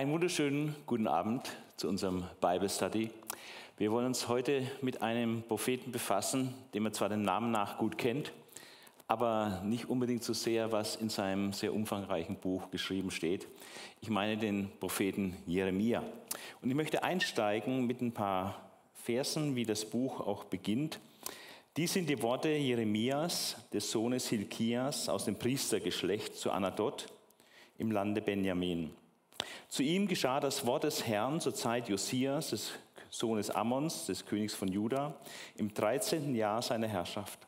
Einen wunderschönen guten Abend zu unserem Bible Study. Wir wollen uns heute mit einem Propheten befassen, den man zwar den Namen nach gut kennt, aber nicht unbedingt so sehr, was in seinem sehr umfangreichen Buch geschrieben steht. Ich meine den Propheten Jeremia. Und ich möchte einsteigen mit ein paar Versen, wie das Buch auch beginnt. Dies sind die Worte Jeremias, des Sohnes Hilkias aus dem Priestergeschlecht zu Anadot im Lande Benjamin. Zu ihm geschah das Wort des Herrn zur Zeit Josias, des Sohnes Ammons, des Königs von Juda, im 13. Jahr seiner Herrschaft.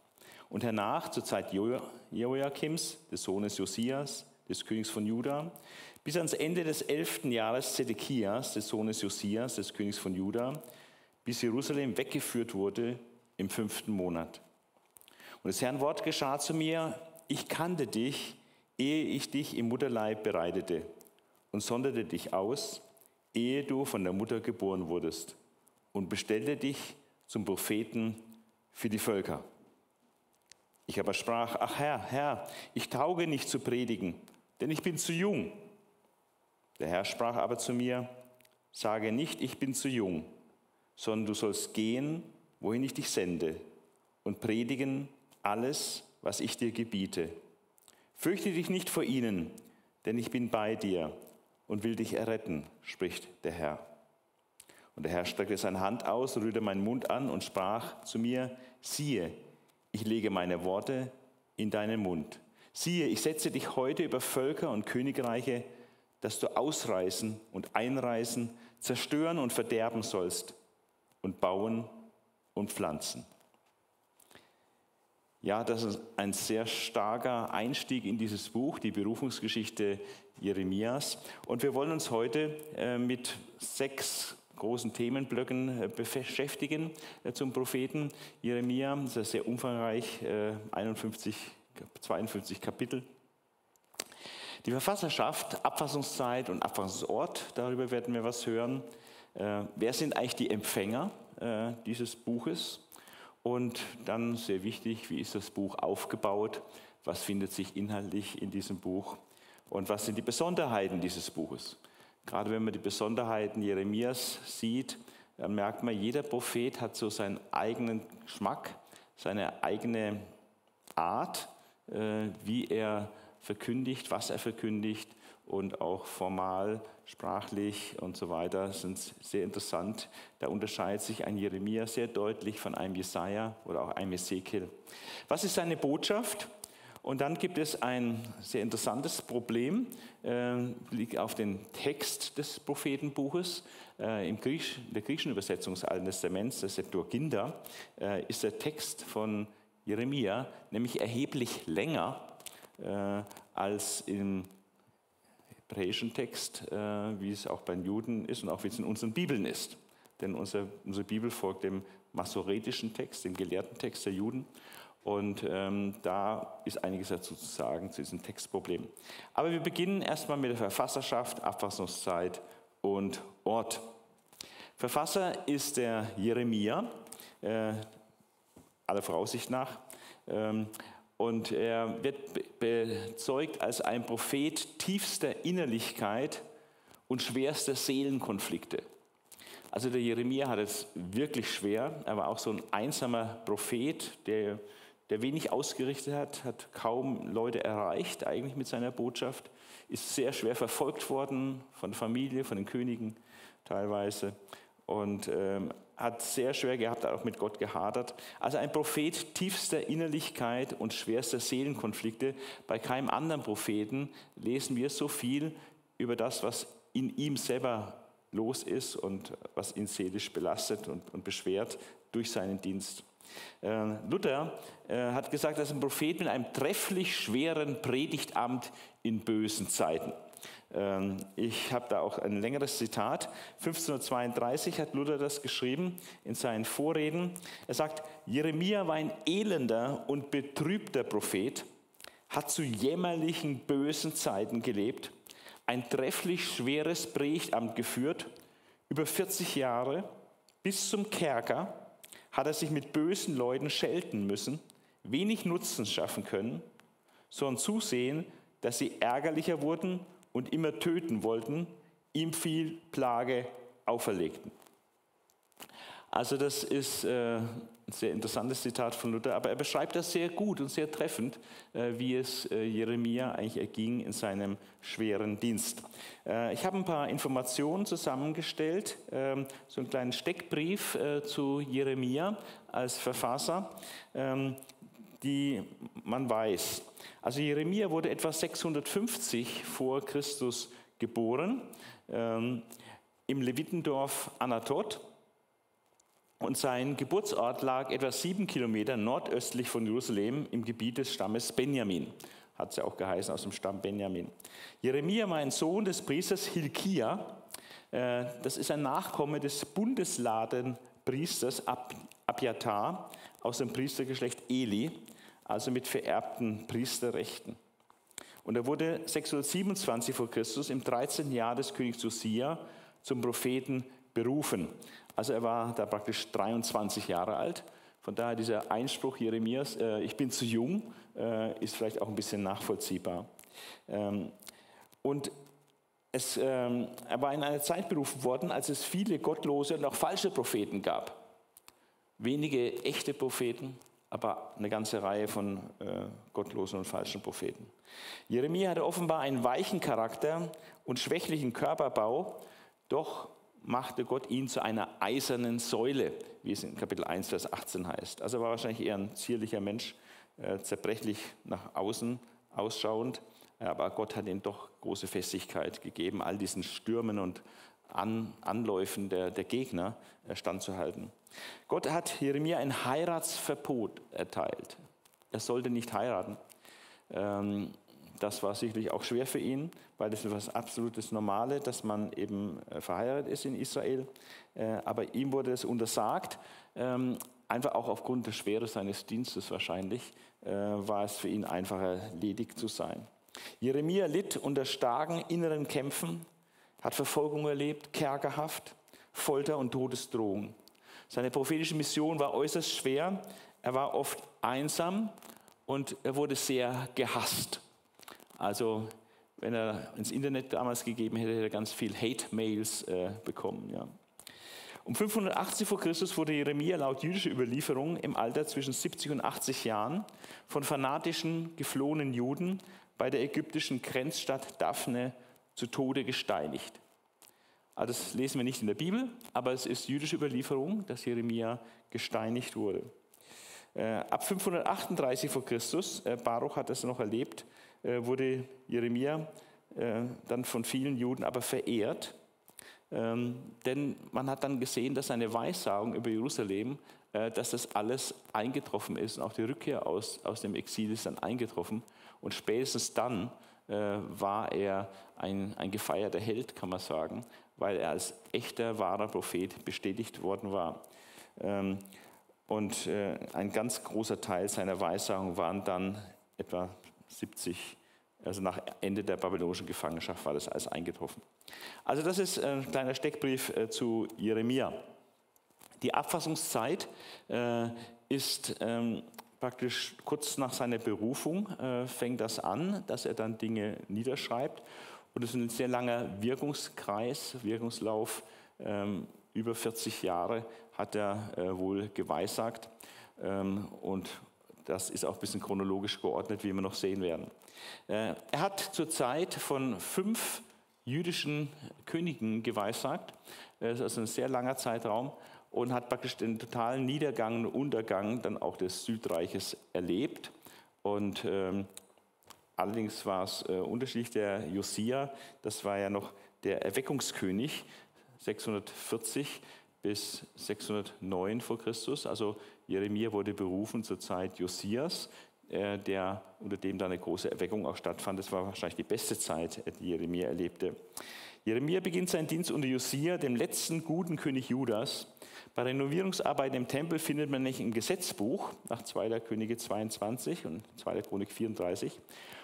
Und hernach zur Zeit Joachims, des Sohnes Josias, des Königs von Juda, bis ans Ende des 11. Jahres Zedekias, des Sohnes Josias, des Königs von Juda, bis Jerusalem weggeführt wurde im fünften Monat. Und das Herrn Wort geschah zu mir, ich kannte dich, ehe ich dich im Mutterleib bereitete und sonderte dich aus, ehe du von der Mutter geboren wurdest und bestellte dich zum Propheten für die Völker. Ich aber sprach, ach Herr, Herr, ich tauge nicht zu predigen, denn ich bin zu jung. Der Herr sprach aber zu mir, sage nicht, ich bin zu jung, sondern du sollst gehen, wohin ich dich sende, und predigen alles, was ich dir gebiete. Fürchte dich nicht vor ihnen, denn ich bin bei dir und will dich erretten, spricht der Herr. Und der Herr streckte seine Hand aus, rührte meinen Mund an und sprach zu mir, siehe, ich lege meine Worte in deinen Mund. Siehe, ich setze dich heute über Völker und Königreiche, dass du ausreißen und einreißen, zerstören und verderben sollst und bauen und pflanzen. Ja, das ist ein sehr starker Einstieg in dieses Buch, die Berufungsgeschichte Jeremias. Und wir wollen uns heute äh, mit sechs großen Themenblöcken äh, beschäftigen äh, zum Propheten Jeremia. Das ist sehr umfangreich, 51, 52 Kapitel. Die Verfasserschaft, Abfassungszeit und Abfassungsort, darüber werden wir was hören. Wer sind eigentlich die Empfänger dieses Buches? Und dann sehr wichtig, wie ist das Buch aufgebaut? Was findet sich inhaltlich in diesem Buch? Und was sind die Besonderheiten dieses Buches? Gerade wenn man die Besonderheiten Jeremias sieht, dann merkt man, jeder Prophet hat so seinen eigenen Geschmack, seine eigene Art, äh, wie er verkündigt, was er verkündigt und auch formal, sprachlich und so weiter sind sehr interessant. Da unterscheidet sich ein Jeremia sehr deutlich von einem Jesaja oder auch einem Ezekiel. Was ist seine Botschaft? Und dann gibt es ein sehr interessantes Problem, äh, liegt auf den Text des Prophetenbuches. Äh, im Griech, der griechischen Übersetzung des Alten Testaments, der Septuaginta, äh, ist der Text von Jeremia nämlich erheblich länger äh, als im hebräischen Text, äh, wie es auch bei den Juden ist und auch wie es in unseren Bibeln ist. Denn unsere, unsere Bibel folgt dem masoretischen Text, dem gelehrten Text der Juden. Und ähm, da ist einiges dazu zu sagen, zu diesem Textproblem. Aber wir beginnen erstmal mit der Verfasserschaft, Abfassungszeit und Ort. Verfasser ist der Jeremia, äh, aller Voraussicht nach. Ähm, und er wird bezeugt als ein Prophet tiefster Innerlichkeit und schwerster Seelenkonflikte. Also der Jeremia hat es wirklich schwer. Er war auch so ein einsamer Prophet, der, der wenig ausgerichtet hat, hat kaum Leute erreicht eigentlich mit seiner Botschaft, ist sehr schwer verfolgt worden von der Familie, von den Königen teilweise und ähm, hat sehr schwer gehabt, auch mit Gott gehadert. Also ein Prophet tiefster Innerlichkeit und schwerster Seelenkonflikte. Bei keinem anderen Propheten lesen wir so viel über das, was in ihm selber los ist und was ihn seelisch belastet und, und beschwert durch seinen Dienst. Äh, Luther äh, hat gesagt, dass ein Prophet mit einem trefflich schweren Predigtamt in bösen Zeiten. Ähm, ich habe da auch ein längeres Zitat. 1532 hat Luther das geschrieben in seinen Vorreden. Er sagt, Jeremia war ein elender und betrübter Prophet, hat zu jämmerlichen, bösen Zeiten gelebt, ein trefflich schweres Predigtamt geführt, über 40 Jahre, bis zum Kerker hat er sich mit bösen Leuten schelten müssen, wenig Nutzen schaffen können, sondern zusehen, dass sie ärgerlicher wurden und immer töten wollten, ihm viel Plage auferlegten. Also das ist äh, ein sehr interessantes Zitat von Luther, aber er beschreibt das sehr gut und sehr treffend, äh, wie es äh, Jeremia eigentlich erging in seinem schweren Dienst. Ich habe ein paar Informationen zusammengestellt, ähm, so einen kleinen Steckbrief zu Jeremia als Verfasser, ähm, die man weiß. Also Jeremia wurde etwa 650 vor Christus geboren ähm, im Levitendorf Anatot und sein Geburtsort lag etwa sieben Kilometer nordöstlich von Jerusalem im Gebiet des Stammes Benjamin. Hat es ja auch geheißen aus dem Stamm Benjamin. Jeremia war ein Sohn des Priesters Hilkia. Äh, das ist ein Nachkomme des Bundesladenpriesters Abjatar aus dem Priestergeschlecht Eli, also mit vererbten Priesterrechten. Und er wurde 627 vor Christus im 13. Jahr des Königs Josia zum Propheten berufen. Also er war da praktisch 23 Jahre alt. Von daher dieser Einspruch Jeremias, äh, ich bin zu jung, äh, ist vielleicht auch ein bisschen nachvollziehbar. Ähm, und es, ähm, er war in einer Zeit berufen worden, als es viele gottlose und auch falsche Propheten gab. Wenige echte Propheten, aber eine ganze Reihe von äh, gottlosen und falschen Propheten. Jeremia hatte offenbar einen weichen Charakter und schwächlichen Körperbau, doch machte Gott ihn zu einer eisernen Säule, wie es in Kapitel 1, Vers 18 heißt. Also war wahrscheinlich eher ein zierlicher Mensch, äh, zerbrechlich nach außen ausschauend, aber Gott hat ihm doch große Festigkeit gegeben, all diesen Stürmen und An Anläufen der, der Gegner äh, standzuhalten. Gott hat Jeremia ein Heiratsverbot erteilt. Er sollte nicht heiraten. Ähm, das war sicherlich auch schwer für ihn, weil das ist etwas absolutes Normale, dass man eben äh, verheiratet ist in Israel. Äh, aber ihm wurde es untersagt, ähm, einfach auch aufgrund der Schwere seines Dienstes wahrscheinlich, äh, war es für ihn einfacher, ledig zu sein. Jeremia litt unter starken inneren Kämpfen, hat Verfolgung erlebt, Kerkerhaft, Folter und Todesdrohung. Seine prophetische Mission war äußerst schwer. Er war oft einsam und er wurde sehr gehasst. Also wenn er ins Internet damals gegeben hätte, hätte er ganz viel Hate-Mails äh, bekommen. Ja. Um 580 vor Christus wurde Jeremia laut jüdischer Überlieferung im Alter zwischen 70 und 80 Jahren von fanatischen, geflohenen Juden bei der ägyptischen Grenzstadt Daphne zu Tode gesteinigt. Also das lesen wir nicht in der Bibel, aber es ist jüdische Überlieferung, dass Jeremia gesteinigt wurde. Äh, ab 538 vor Christus, äh, Baruch hat das noch erlebt, wurde Jeremia äh, dann von vielen Juden aber verehrt. Ähm, denn man hat dann gesehen, dass seine Weissagung über Jerusalem, äh, dass das alles eingetroffen ist und auch die Rückkehr aus, aus dem Exil ist dann eingetroffen. Und spätestens dann war er ein, ein gefeierter Held, kann man sagen, weil er als echter, wahrer Prophet bestätigt worden war. Ähm, und ein ganz großer Teil seiner Weissagung waren dann etwa 70, also nach Ende der babylonischen Gefangenschaft war das alles eingetroffen. Also das ist ein kleiner Steckbrief äh, zu Jeremia. Die Abfassungszeit äh, ist ähm, praktisch kurz nach seiner Berufung, äh, fängt das an, dass er dann Dinge niederschreibt. Und es ist ein sehr langer Wirkungskreis, Wirkungslauf. Ähm, über 40 Jahre hat er wohl geweissagt. Ähm, und das ist auch ein bisschen chronologisch geordnet, wie wir noch sehen werden. Äh, er hat zur Zeit von fünf jüdischen Königen geweissagt. Das ist also ein sehr langer Zeitraum und hat praktisch den totalen Niedergang und Untergang dann auch des Südreiches erlebt. Und ähm, allerdings war es äh, unterschiedlich. Der Josia, das war ja noch der Erweckungskönig, 640 bis 609 vor Christus. Also Jeremia wurde berufen zur Zeit Josias, äh, der, unter dem dann eine große Erweckung auch stattfand. Das war wahrscheinlich die beste Zeit, die Jeremia erlebte. Jeremia beginnt seinen Dienst unter Josia, dem letzten guten König Judas. Bei Renovierungsarbeiten im Tempel findet man nicht im Gesetzbuch nach 2. Könige 22 und 2. Chronik 34.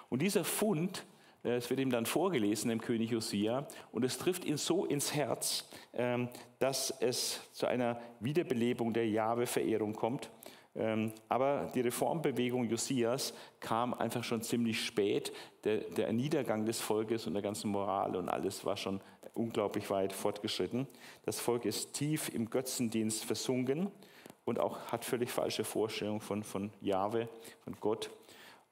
Und dieser Fund äh, es wird ihm dann vorgelesen, dem König Josia, und es trifft ihn so ins Herz, ähm, dass es zu einer Wiederbelebung der Jahwe-Verehrung kommt. Ähm, aber die Reformbewegung Josias kam einfach schon ziemlich spät. Der, der Niedergang des Volkes und der ganzen Moral und alles war schon unglaublich weit fortgeschritten. Das Volk ist tief im Götzendienst versunken und auch hat völlig falsche Vorstellungen von, von Jahwe, von Gott.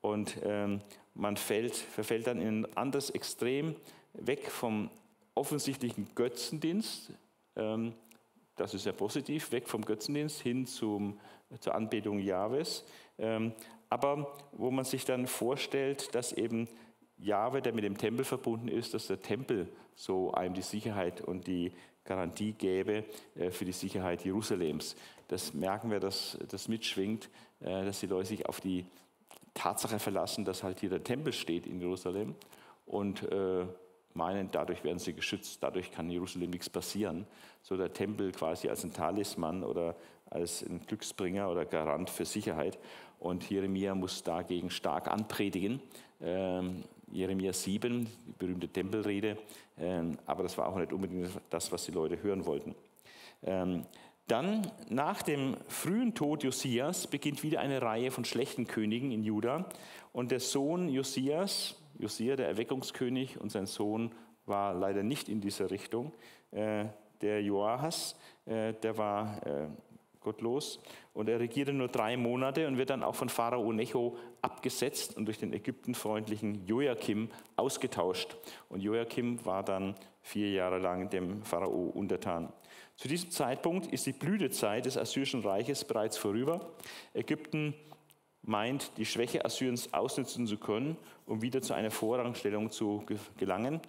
Und ähm, man fällt, verfällt dann in ein anderes Extrem, weg vom offensichtlichen Götzendienst, ähm, das ist ja positiv, weg vom Götzendienst hin zum, zur Anbetung Jahwes. Ähm, aber wo man sich dann vorstellt, dass eben Jahwe, der mit dem Tempel verbunden ist, dass der Tempel so einem die Sicherheit und die Garantie gäbe äh, für die Sicherheit Jerusalems. Das merken wir, dass das mitschwingt, äh, dass die Leute sich auf die Tatsache verlassen, dass halt hier der Tempel steht in Jerusalem und äh, meinen, dadurch werden sie geschützt, dadurch kann Jerusalem nichts passieren. So der Tempel quasi als ein Talisman oder als ein Glücksbringer oder Garant für Sicherheit. Und Jeremia muss dagegen stark anpredigen. Ähm, Jeremia 7, die berühmte Tempelrede, ähm, aber das war auch nicht unbedingt das, was die Leute hören wollten. Ähm, dann, nach dem frühen Tod Josias, beginnt wieder eine Reihe von schlechten Königen in Juda. Und der Sohn Josias, Josia, der Erweckungskönig, und sein Sohn war leider nicht in dieser Richtung. Äh, der Joahas, äh, der war äh, gottlos und er regierte nur drei Monate und wird dann auch von Pharao Necho abgesetzt und durch den ägyptenfreundlichen Joachim ausgetauscht. Und Joachim war dann vier Jahre lang dem Pharao untertan. Zu diesem Zeitpunkt ist die Blütezeit des Assyrischen Reiches bereits vorüber. Ägypten meint, die Schwäche Assyriens ausnutzen zu können, um wieder zu einer Vorrangstellung zu gelangen.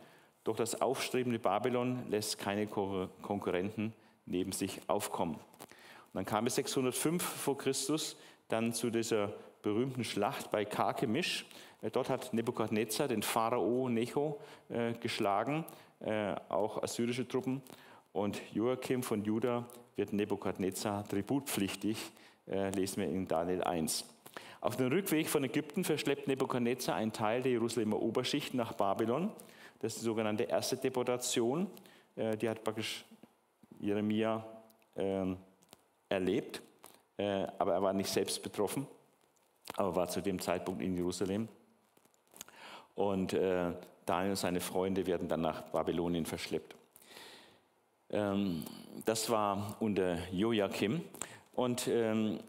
Doch das aufstrebende Babylon lässt keine Konkurrenten neben sich aufkommen. Und dann kam es 605 vor Christus dann zu dieser berühmten Schlacht bei Karkemisch. Äh, dort hat Nebukadnezar den Pharao Necho äh, geschlagen, äh, auch assyrische Truppen. Und Joachim von Juda wird Nebukadnezar tributpflichtig, äh, lesen wir in Daniel 1. Auf dem Rückweg von Ägypten verschleppt Nebukadnezar einen Teil der Jerusalemer Oberschicht nach Babylon. Das ist die sogenannte erste Deportation. Äh, die hat praktisch Jeremia ähm, erlebt, äh, aber er war nicht selbst betroffen, aber war zu dem Zeitpunkt in Jerusalem. Und äh, Daniel und seine Freunde werden dann nach Babylonien verschleppt. Ähm, das war unter Joachim. Und ähm,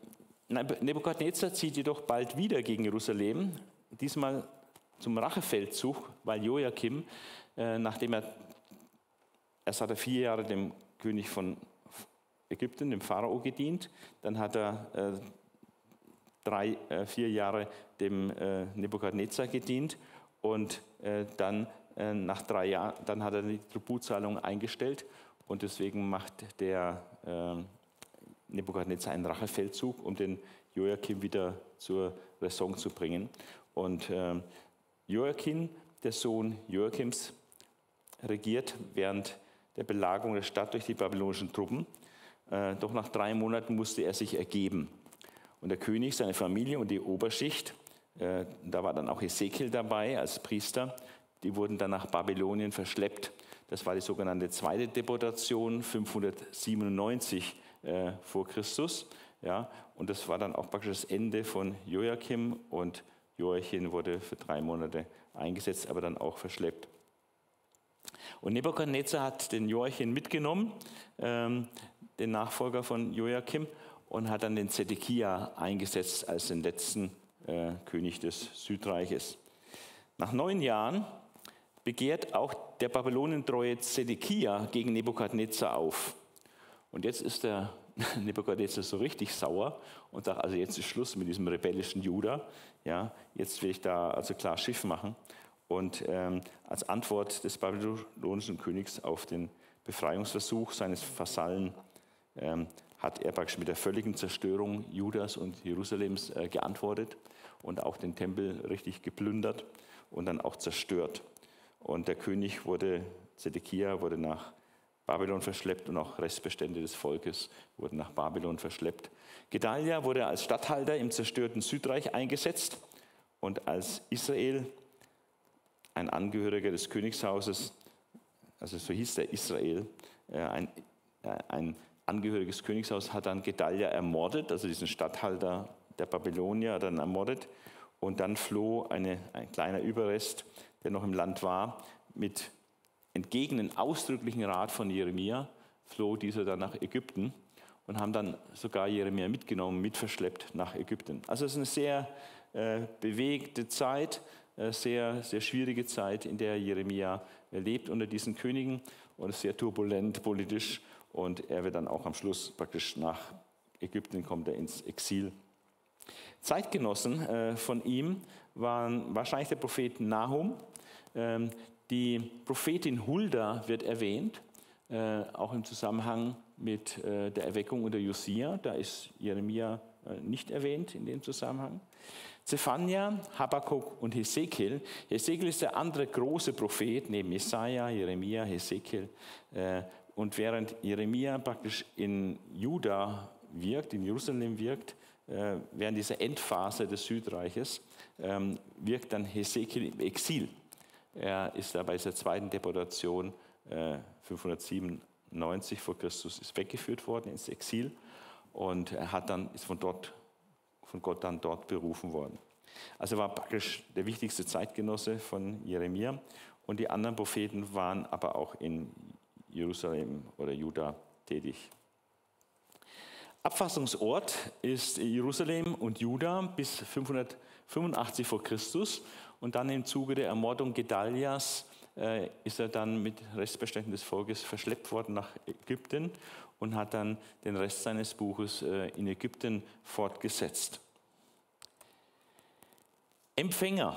Nebukadnezar zieht jedoch bald wieder gegen Jerusalem, diesmal zum Rachefeldzug, weil Joachim, äh, nachdem er, erst hat er vier Jahre dem König von Ägypten, dem Pharao, gedient, dann hat er äh, drei, äh, vier Jahre dem äh, Nebukadnezar gedient und äh, dann äh, nach drei Jahren, dann hat er die Tributzahlung eingestellt und deswegen macht der äh, Nebukadnezar einen Rachefeldzug, um den Joachim wieder zur Raison zu bringen. Und äh, Joachim, der Sohn Joachims, regiert während der Belagerung der Stadt durch die babylonischen Truppen. Äh, doch nach drei Monaten musste er sich ergeben. Und der König, seine Familie und die Oberschicht, äh, da war dann auch Ezekiel dabei als Priester, die wurden dann nach Babylonien verschleppt. Das war die sogenannte zweite Deportation 597 äh, vor Christus. Ja, und das war dann auch praktisch das Ende von Joachim und Joachim wurde für drei Monate eingesetzt, aber dann auch verschleppt. Und Nebuchadnezzar hat den Joachim mitgenommen, ähm, den Nachfolger von Joachim, und hat dann den Zedekia eingesetzt als den letzten äh, König des Südreiches. Nach neun Jahren begehrt auch der babylonentreue Zedekia gegen Nebukadnezar auf. Und jetzt ist der Nebukadnezar so richtig sauer und sagt, also jetzt ist Schluss mit diesem rebellischen Juda. Ja, jetzt will ich da also klar Schiff machen. Und ähm, als Antwort des babylonischen Königs auf den Befreiungsversuch seines Vasallen ähm, hat er praktisch mit der völligen Zerstörung Judas und Jerusalems äh, geantwortet und auch den Tempel richtig geplündert und dann auch zerstört. Und der König wurde, Zedekia wurde nach Babylon verschleppt und auch Restbestände des Volkes wurden nach Babylon verschleppt. Gedalia wurde als Statthalter im zerstörten Südreich eingesetzt und als Israel, ein Angehöriger des Königshauses, also so hieß der Israel, äh, ein, äh, ein Angehörige des Königshauses hat dann Gedalia ermordet, also diesen Statthalter der Babylonier dann ermordet. Und dann floh eine, ein kleiner Überrest, der noch im Land war, mit entgegen den ausdrücklichen Rat von Jeremia, floh dieser dann nach Ägypten und haben dann sogar Jeremia mitgenommen, mitverschleppt nach Ägypten. Also es ist eine sehr äh, bewegte Zeit, äh, sehr, sehr schwierige Zeit, in der Jeremia lebt unter diesen Königen und sehr turbulent politisch. Und er wird dann auch am Schluss praktisch nach Ägypten kommt er ins Exil. Zeitgenossen äh, von ihm waren wahrscheinlich der Prophet Nahum. Ähm, die Prophetin Hulda wird erwähnt, äh, auch im Zusammenhang mit äh, der Erweckung unter Josia. Da ist Jeremia nicht erwähnt in dem Zusammenhang. Zephania, Habakkuk und Hesekiel. Hesekiel ist der andere große Prophet neben Jesaja, Jeremia, Hesekiel. Und während Jeremia praktisch in Juda wirkt, in Jerusalem wirkt, während dieser Endphase des Südreiches, ähm, wirkt dann Hesekiel im Exil. Er ist da bei dieser zweiten Deportation 597 äh, vor Christus ist weggeführt worden ins Exil und er hat dann, ist von, dort, von Gott dann dort berufen worden. Also war praktisch der wichtigste Zeitgenosse von Jeremia und die anderen Propheten waren aber auch in Jerusalem oder Juda tätig. Abfassungsort ist Jerusalem und Juda bis 585 vor Christus und dann im Zuge der Ermordung Gedalias äh, ist er dann mit Restbeständen des Volkes verschleppt worden nach Ägypten und hat dann den Rest seines Buches äh, in Ägypten fortgesetzt. Empfänger.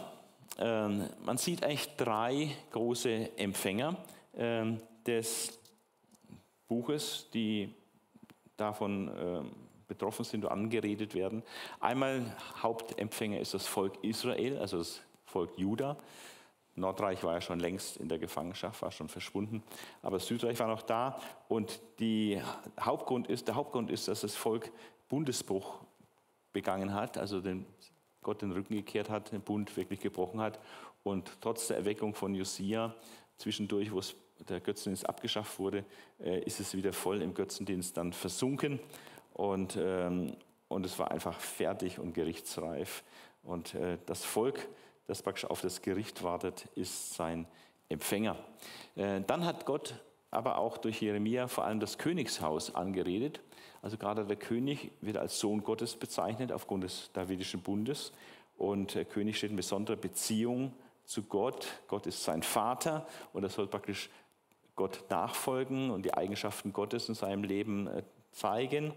Ähm, man sieht eigentlich drei große Empfänger ähm, des Buches, die davon ähm, betroffen sind und angeredet werden. Einmal Hauptempfänger ist das Volk Israel, also das Volk Juda. Nordreich war ja schon längst in der Gefangenschaft, war schon verschwunden, aber Südreich war noch da. Und die Hauptgrund ist, der Hauptgrund ist, dass das Volk Bundesbruch begangen hat, also den, Gott den Rücken gekehrt hat, den Bund wirklich gebrochen hat. Und trotz der Erweckung von Josia, zwischendurch, wo es der Götzendienst abgeschafft wurde, äh, ist es wieder voll im Götzendienst dann versunken und, ähm, und es war einfach fertig und gerichtsreif. Und äh, das Volk, das praktisch auf das Gericht wartet, ist sein Empfänger. Äh, dann hat Gott aber auch durch Jeremia vor allem das Königshaus angeredet. Also gerade der König wird als Sohn Gottes bezeichnet aufgrund des Davidischen Bundes. Und der König steht in besonderer Beziehung zu Gott. Gott ist sein Vater und er soll praktisch Gott nachfolgen und die Eigenschaften Gottes in seinem Leben äh, zeigen.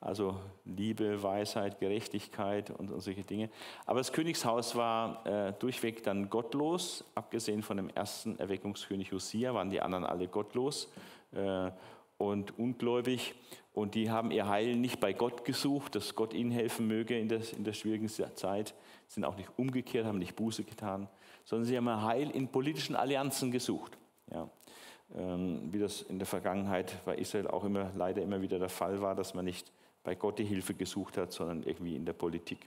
Also Liebe, Weisheit, Gerechtigkeit und, solche Dinge. Aber das Königshaus war äh, durchweg dann gottlos. Abgesehen von dem ersten Erweckungskönig Josia waren die anderen alle gottlos äh, und ungläubig. Und die haben ihr Heil nicht bei Gott gesucht, dass Gott ihnen helfen möge in der, in der schwierigen Zeit. Sind auch nicht umgekehrt, haben nicht Buße getan, sondern sie haben ihr Heil in politischen Allianzen gesucht. Ja. Ähm, wie das in der Vergangenheit bei Israel auch immer leider immer wieder der Fall war, dass man nicht bei Gott die Hilfe gesucht hat, sondern irgendwie in der Politik.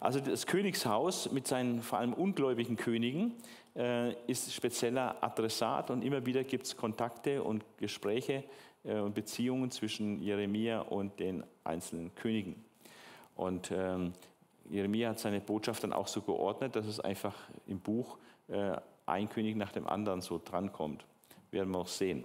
Also das Königshaus mit seinen vor allem ungläubigen Königen äh, ist spezieller Adressat und immer wieder gibt es Kontakte und Gespräche äh, und Beziehungen zwischen Jeremia und den einzelnen Königen. Und ähm, Jeremia hat seine Botschaft dann auch so geordnet, dass es einfach im Buch äh, ein König nach dem anderen so drankommt werden wir auch sehen.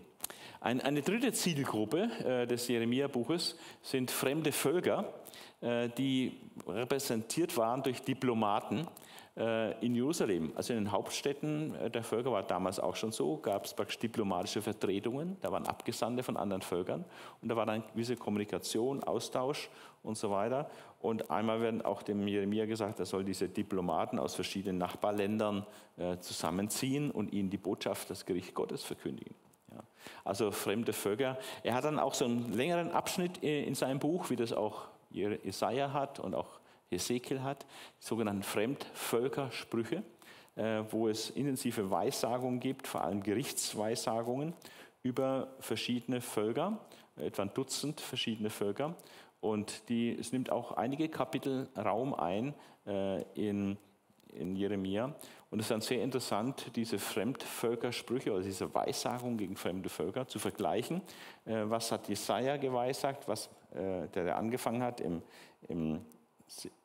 Ein, eine dritte Zielgruppe äh, des Jeremia-Buches sind fremde Völker, äh, die repräsentiert waren durch Diplomaten in Jerusalem. Also in den Hauptstädten äh, der Völker war damals auch schon so, gab es praktisch diplomatische Vertretungen, da waren Abgesandte von anderen Völkern und da war dann gewisse Kommunikation, Austausch und so weiter. Und einmal werden auch dem Jeremia gesagt, er soll diese Diplomaten aus verschiedenen Nachbarländern äh, zusammenziehen und ihnen die Botschaft, das Gericht Gottes verkündigen. Also fremde Völker. Er hat dann auch so einen längeren Abschnitt äh, in seinem Buch, wie das auch Jesaja hat und auch Hesekiel hat, die sogenannten Fremdvölkersprüche, äh, wo es intensive Weissagungen gibt, vor allem Gerichtsweissagungen über verschiedene Völker, etwa ein Dutzend verschiedene Völker. Und die, es nimmt auch einige Kapitel Raum ein äh, in, in Jeremia. Und es ist dann sehr interessant, diese Fremdvölkersprüche oder diese Weissagung gegen fremde Völker zu vergleichen. Äh, was hat Jesaja geweissagt, was, der, der angefangen hat im, im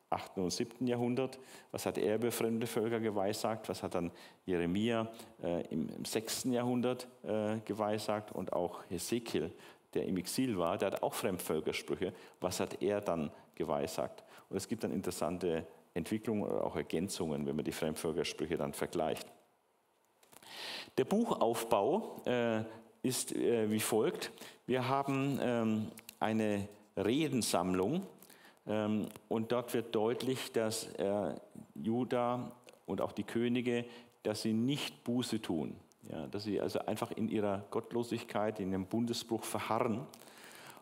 8. und 7. Jahrhundert. Was hat er über fremde Völker geweissagt? Was hat dann Jeremia äh, im, im 6. Jahrhundert äh, geweissagt? Und auch Hesekiel, der im Exil war, der hat auch Fremdvölkersprüche. Was hat er dann geweissagt? Und es gibt dann interessante Entwicklungen oder auch Ergänzungen, wenn man die Fremdvölkersprüche dann vergleicht. Der Buchaufbau äh, ist äh, wie folgt. Wir haben ähm, eine Redensammlung und dort wird deutlich, dass äh, Juda und auch die Könige, dass sie nicht Buße tun, ja, dass sie also einfach in ihrer Gottlosigkeit, in ihrem Bundesbruch verharren.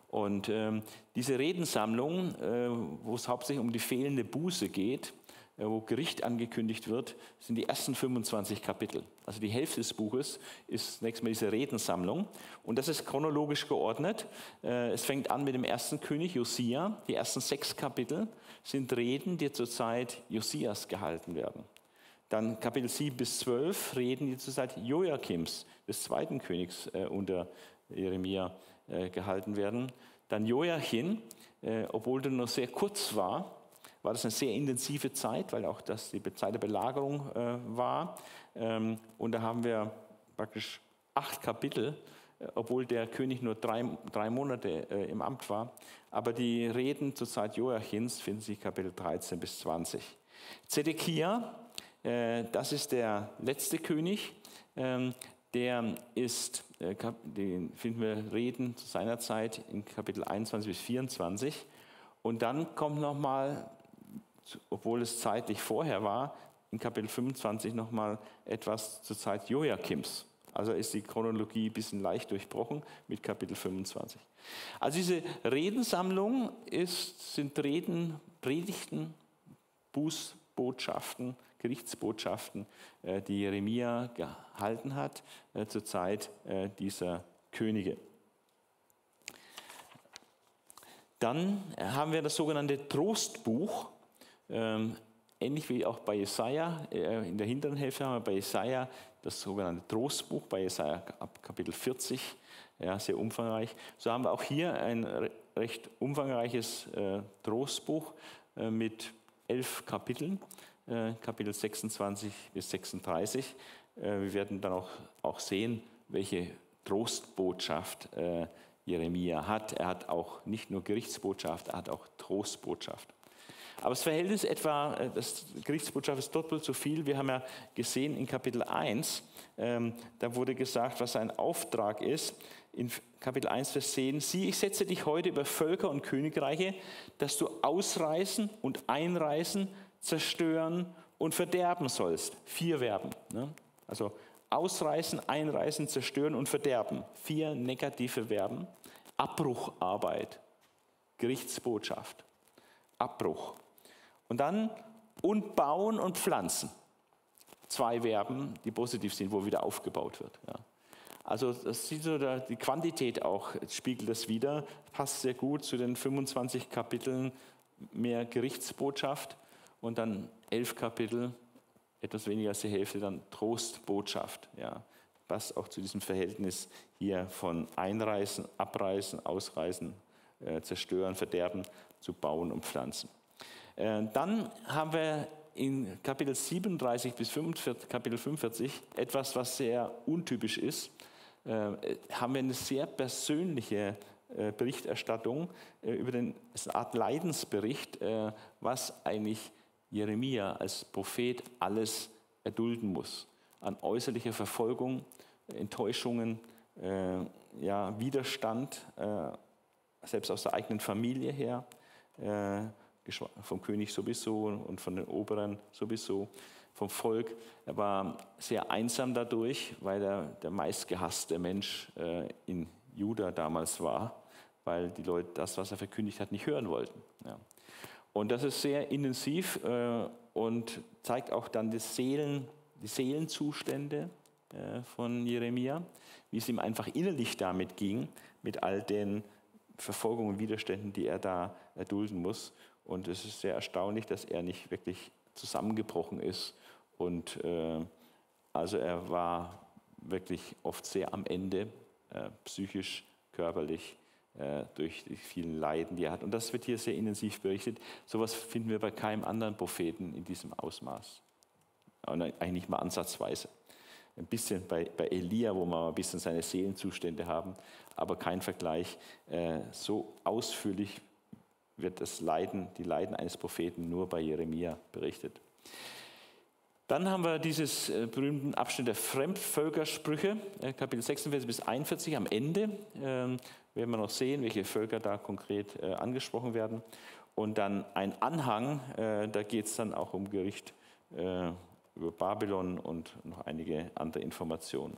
Und ähm, diese Redensammlung, äh, wo es hauptsächlich um die fehlende Buße geht, wo Gericht angekündigt wird, sind die ersten 25 Kapitel. Also die Hälfte des Buches ist zunächst mal diese Redensammlung. Und das ist chronologisch geordnet. Äh, es fängt an mit dem ersten König, Josia. Die ersten sechs Kapitel sind Reden, die zur Zeit Josias gehalten werden. Dann Kapitel 7 bis 12 Reden, die zur Zeit Joachims, des zweiten Königs äh, unter Jeremia, gehalten werden. Dann Joachim, obwohl der nur sehr kurz war, war das eine sehr intensive Zeit, weil auch das die Zeit der Belagerung äh, war. Ähm, und da haben wir praktisch acht Kapitel, äh, obwohl der König nur drei, drei Monate äh, im Amt war. Aber die Reden zur Zeit Joachims finden sich Kapitel 13 bis 20. Zedekia, äh, das ist der letzte König. Ähm, der ist, äh, den finden wir Reden zu seiner Zeit in Kapitel 21 bis 24. Und dann kommt nochmal obwohl es zeitlich vorher war, in Kapitel 25 nochmal etwas zur Zeit Joachims. Also ist die Chronologie ein bisschen leicht durchbrochen mit Kapitel 25. Also diese Redensammlung ist, sind Reden, Predigten, Bußbotschaften, Gerichtsbotschaften, äh, die Jeremia gehalten hat äh, zur Zeit äh, dieser Könige. Dann haben wir das sogenannte Trostbuch. Ähm, ähnlich wie auch bei Jesaja, äh, in der hinteren Hälfte haben wir bei Jesaja das sogenannte Trostbuch, bei Jesaja ab Kapitel 40, ja, sehr umfangreich. So haben wir auch hier ein recht umfangreiches äh, Trostbuch äh, mit elf Kapiteln, Kapitel 26 bis 36. Äh, wir werden dann auch, auch sehen, welche Trostbotschaft Jeremia hat. Er hat auch nicht nur Gerichtsbotschaft, er hat auch Trostbotschaft. Aber das Verhältnis etwa, äh, das Gerichtsbotschaft ist doppelt so viel. Wir haben ja gesehen in Kapitel 1, ähm, da wurde gesagt, was sein Auftrag ist. In Kapitel 1, Vers 10, sieh, ich setze dich heute über Völker und Königreiche, dass du ausreißen und einreißen, zerstören und verderben sollst. Vier Verben. Ne? Also ausreißen, einreißen, zerstören und verderben. Vier negative Verben. Abbrucharbeit, Gerichtsbotschaft, Abbruch. Und dann und bauen und pflanzen. Zwei Verben, die positiv sind, wo wieder aufgebaut wird. Ja. Also das sieht so die Quantität auch, spiegelt das wieder, passt sehr gut zu den 25 Kapiteln mehr Gerichtsbotschaft und dann elf Kapitel, etwas weniger als die Hälfte, dann Trostbotschaft. Ja. Passt auch zu diesem Verhältnis hier von Einreißen, Abreißen, Ausreißen, äh, Zerstören, Verderben zu bauen und pflanzen. Äh, dann haben wir in Kapitel 37 bis 45, Kapitel 45 etwas, was sehr untypisch ist. Äh, haben wir eine sehr persönliche äh, Berichterstattung über den, eine Art Leidensbericht, was eigentlich Jeremia als Prophet alles erdulden muss. An äußerlicher Verfolgung, Enttäuschungen, ja, Widerstand, selbst aus der eigenen Familie her vom König sowieso und von den Oberen sowieso, vom Volk. Er war sehr einsam dadurch, weil er der meistgehasste Mensch äh, in Juda damals war, weil die Leute das, was er verkündigt hat, nicht hören wollten. Und das ist sehr intensiv äh, und zeigt auch dann die, Seelen, die Seelenzustände äh, von Jeremia, wie es ihm einfach innerlich damit ging, mit all den Verfolgungen und Widerständen, die er da erdulden muss. Und es ist sehr erstaunlich, dass er nicht wirklich zusammengebrochen ist. Und äh, also er war wirklich oft sehr am Ende, äh, psychisch, körperlich, äh, durch die vielen Leiden, die er hat. Und das wird hier sehr intensiv berichtet. Sowas finden wir bei keinem anderen Propheten in diesem Ausmaß. Und eigentlich nicht mal ansatzweise. Ein bisschen bei, bei Elia, wo wir ein bisschen seine Seelenzustände haben, aber kein Vergleich. Äh, so ausführlich wird das Leiden, die Leiden eines Propheten nur bei Jeremia berichtet. Dann haben wir dieses äh, berühmten Abschnitt der Fremdvölkersprüche, äh, Kapitel 46 bis 41 am Ende. Ähm, werden wir noch sehen, welche Völker da konkret äh, angesprochen werden. Und dann ein Anhang, da geht es dann auch um Gericht über Babylon und noch einige andere Informationen,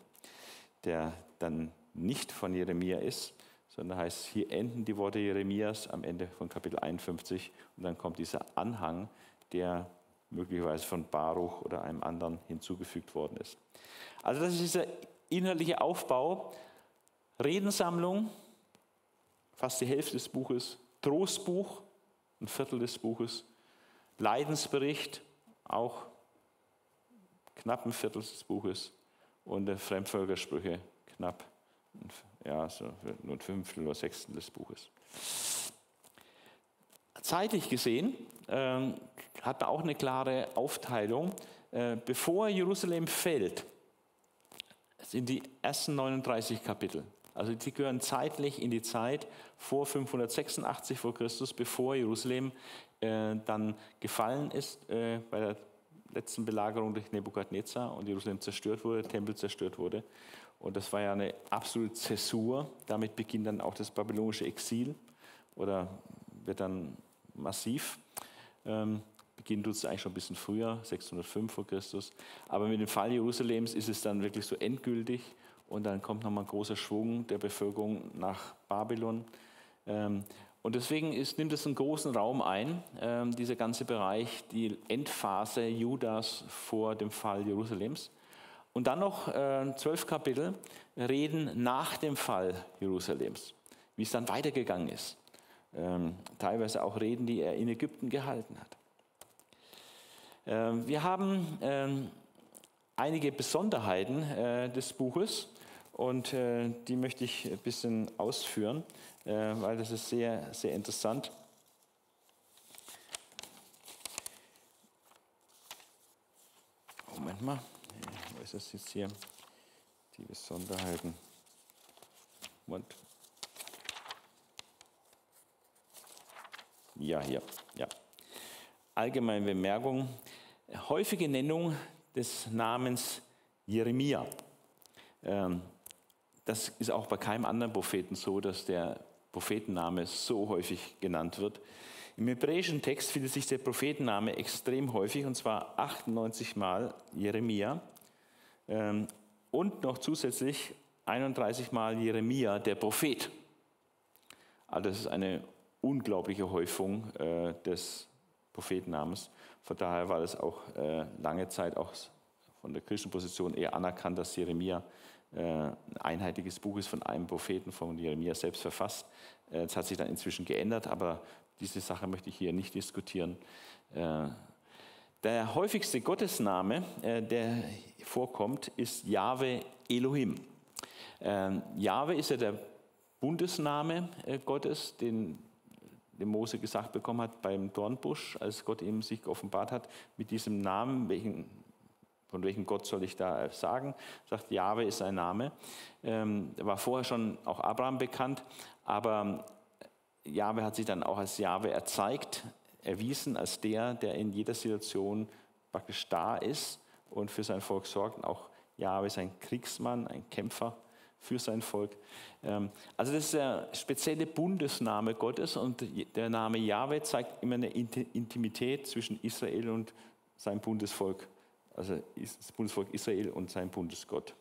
der dann nicht von Jeremia ist, sondern heißt, hier enden die Worte Jeremias am Ende von Kapitel 51 und dann kommt dieser Anhang, der möglicherweise von Baruch oder einem anderen hinzugefügt worden ist. Also das ist dieser inhaltliche Aufbau, Redensammlung, fast die Hälfte des Buches, Trostbuch, ein Viertel des Buches, Leidensbericht, auch knapp ein Viertel des Buches und Fremdvölkersprüche knapp ja, so nur ein Fünftel oder Sechstel des Buches. Zeitlich gesehen äh, hat man auch eine klare Aufteilung. Äh, bevor Jerusalem fällt, sind die ersten 39 Kapitel. Also die gehören zeitlich in die Zeit vor 586 vor Christus, bevor Jerusalem äh, dann gefallen ist äh, bei der letzten Belagerung durch Nebukadnezar und Jerusalem zerstört wurde, Tempel zerstört wurde. Und das war ja eine absolute Zäsur. Damit beginnt dann auch das babylonische Exil oder wird dann massiv. Ähm, beginnt tut es eigentlich schon ein bisschen früher, 605 vor Christus. Aber mit dem Fall Jerusalems ist es dann wirklich so endgültig. Und dann kommt nochmal ein großer Schwung der Bevölkerung nach Babylon. Ähm, und deswegen ist, nimmt es einen großen Raum ein, äh, dieser ganze Bereich, die Endphase Judas vor dem Fall Jerusalems. Und dann noch äh, zwölf Kapitel reden nach dem Fall Jerusalems, wie es dann weitergegangen ist. Ähm, teilweise auch Reden, die er in Ägypten gehalten hat. Ähm, wir haben ähm, einige Besonderheiten äh, des Buches und äh, die möchte ich ein bisschen ausführen. Weil das ist sehr, sehr interessant. Moment mal, wo ist das jetzt hier? Die Besonderheiten. Moment. Ja, hier. Ja. Allgemeine Bemerkung. Häufige Nennung des Namens Jeremia. Ähm, das ist auch bei keinem anderen Propheten so, dass der Prophetenname so häufig genannt wird. Im hebräischen Text findet sich der Prophetenname extrem häufig, und zwar 98 Mal Jeremia und noch zusätzlich 31 Mal Jeremia, der Prophet. Also das ist eine unglaubliche Häufung äh, des Prophetennamens. Von daher war das auch äh, lange Zeit auch von der christlichen Position eher anerkannt, dass Jeremia äh, ein einheitliches Buch ist von einem Propheten, von Jeremia selbst verfasst. Das hat sich dann inzwischen geändert, aber diese Sache möchte ich hier nicht diskutieren. Der häufigste Gottesname, der vorkommt, ist Jahwe Elohim. Jahwe ist ja der Bundesname Gottes, den den Mose gesagt bekommen hat beim Dornbusch, als Gott ihm sich offenbart hat, mit diesem Namen, welchen von welchem Gott soll ich da sagen? Sagt, Jahwe ist ein Name. Ähm, war vorher schon auch Abraham bekannt, aber Jahwe hat sich dann auch als Jahwe erzeigt, erwiesen als der, der in jeder Situation praktisch da ist und für sein Volk sorgt. Und auch Jahwe ist ein Kriegsmann, ein Kämpfer für sein Volk. Ähm, also das ist der spezielle Bundesname Gottes und der Name Jahwe zeigt immer eine Intimität zwischen Israel und seinem Bundesvolk also das Bundesvolk Israel und sein Bundesgott.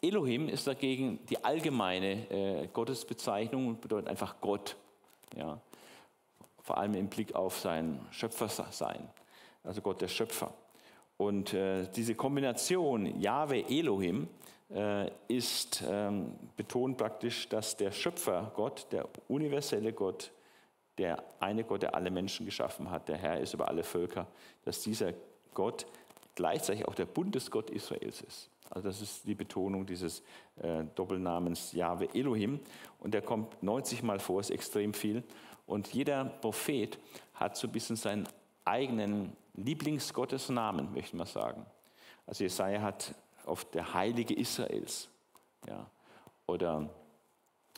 Elohim ist dagegen die allgemeine äh, Gottesbezeichnung und bedeutet einfach Gott. Ja. Vor allem im Blick auf sein Schöpfersein, also Gott der Schöpfer. Und äh, diese Kombination Jahwe Elohim äh, ist ähm, betont praktisch, dass der Schöpfer Gott, der universelle Gott, der eine Gott, der alle Menschen geschaffen hat, der Herr ist über alle Völker, dass dieser Gott gleichzeitig auch der Bundesgott Israels ist. Also das ist die Betonung dieses äh, Doppelnamens Jahwe Elohim. Und der kommt 90 Mal vor, ist extrem viel. Und jeder Prophet hat so ein bisschen seinen eigenen Lieblingsgottesnamen, möchte man sagen. Also Jesaja hat oft der Heilige Israels. Ja. Oder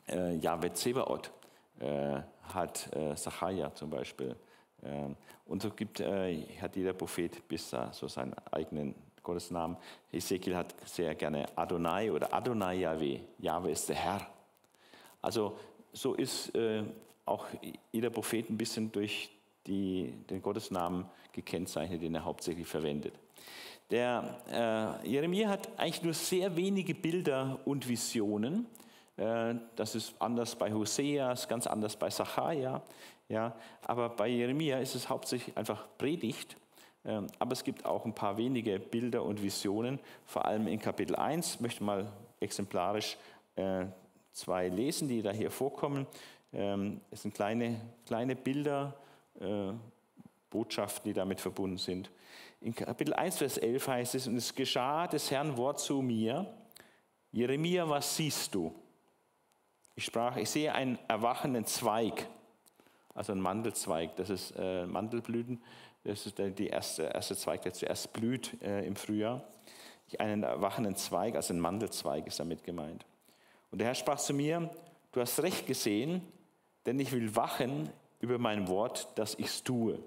äh, Jahwe Zebaoth äh, hat äh, Sacharja zum Beispiel. Äh, und so gibt, äh, hat jeder Prophet bis so seinen eigenen Gottesnamen. Ezekiel hat sehr gerne Adonai oder Adonai Yahweh. Yahweh ist der Herr. Also so ist äh, auch jeder Prophet ein bisschen durch die, den Gottesnamen gekennzeichnet, den er hauptsächlich verwendet. Der äh, Jeremia hat eigentlich nur sehr wenige Bilder und Visionen. Äh, das ist anders bei Hosea, ist ganz anders bei Sacharja. Ja, aber bei Jeremia ist es hauptsächlich einfach Predigt. Ähm, aber es gibt auch ein paar wenige Bilder und Visionen, vor allem in Kapitel 1. Ich möchte mal exemplarisch äh, zwei lesen, die da hier vorkommen. Ähm, es sind kleine, kleine Bilder, äh, Botschaften, die damit verbunden sind. In Kapitel 1, Vers 11 heißt es, und es geschah des Herrn Wort zu mir, Jeremia, was siehst du? Ich sprach, ich sehe einen erwachenden Zweig, also einen Mandelzweig, das ist äh, Mandelblüten, das ist der erste, erste Zweig, der zuerst blüht äh, im Frühjahr. Einen erwachenden Zweig, also ein Mandelzweig ist damit gemeint. Und der Herr sprach zu mir, du hast recht gesehen, denn ich will wachen über mein Wort, dass ich es tue.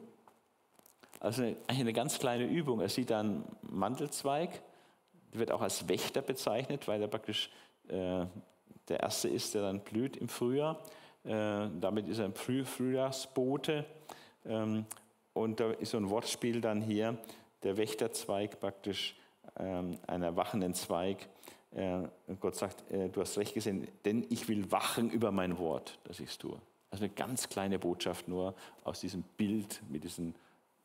Also eine, eine ganz kleine Übung. Er sieht dann Mandelzweig, der wird auch als Wächter bezeichnet, weil er praktisch äh, der Erste ist, der dann blüht im Frühjahr. Äh, damit ist er ein Früh Frühjahrsbote. Ähm, und da ist so ein Wortspiel dann hier, der Wächterzweig praktisch ähm, ein erwachenden Zweig. Äh, und Gott sagt, äh, du hast recht gesehen, denn ich will wachen über mein Wort, dass ich es tue. Also eine ganz kleine Botschaft nur aus diesem Bild mit diesem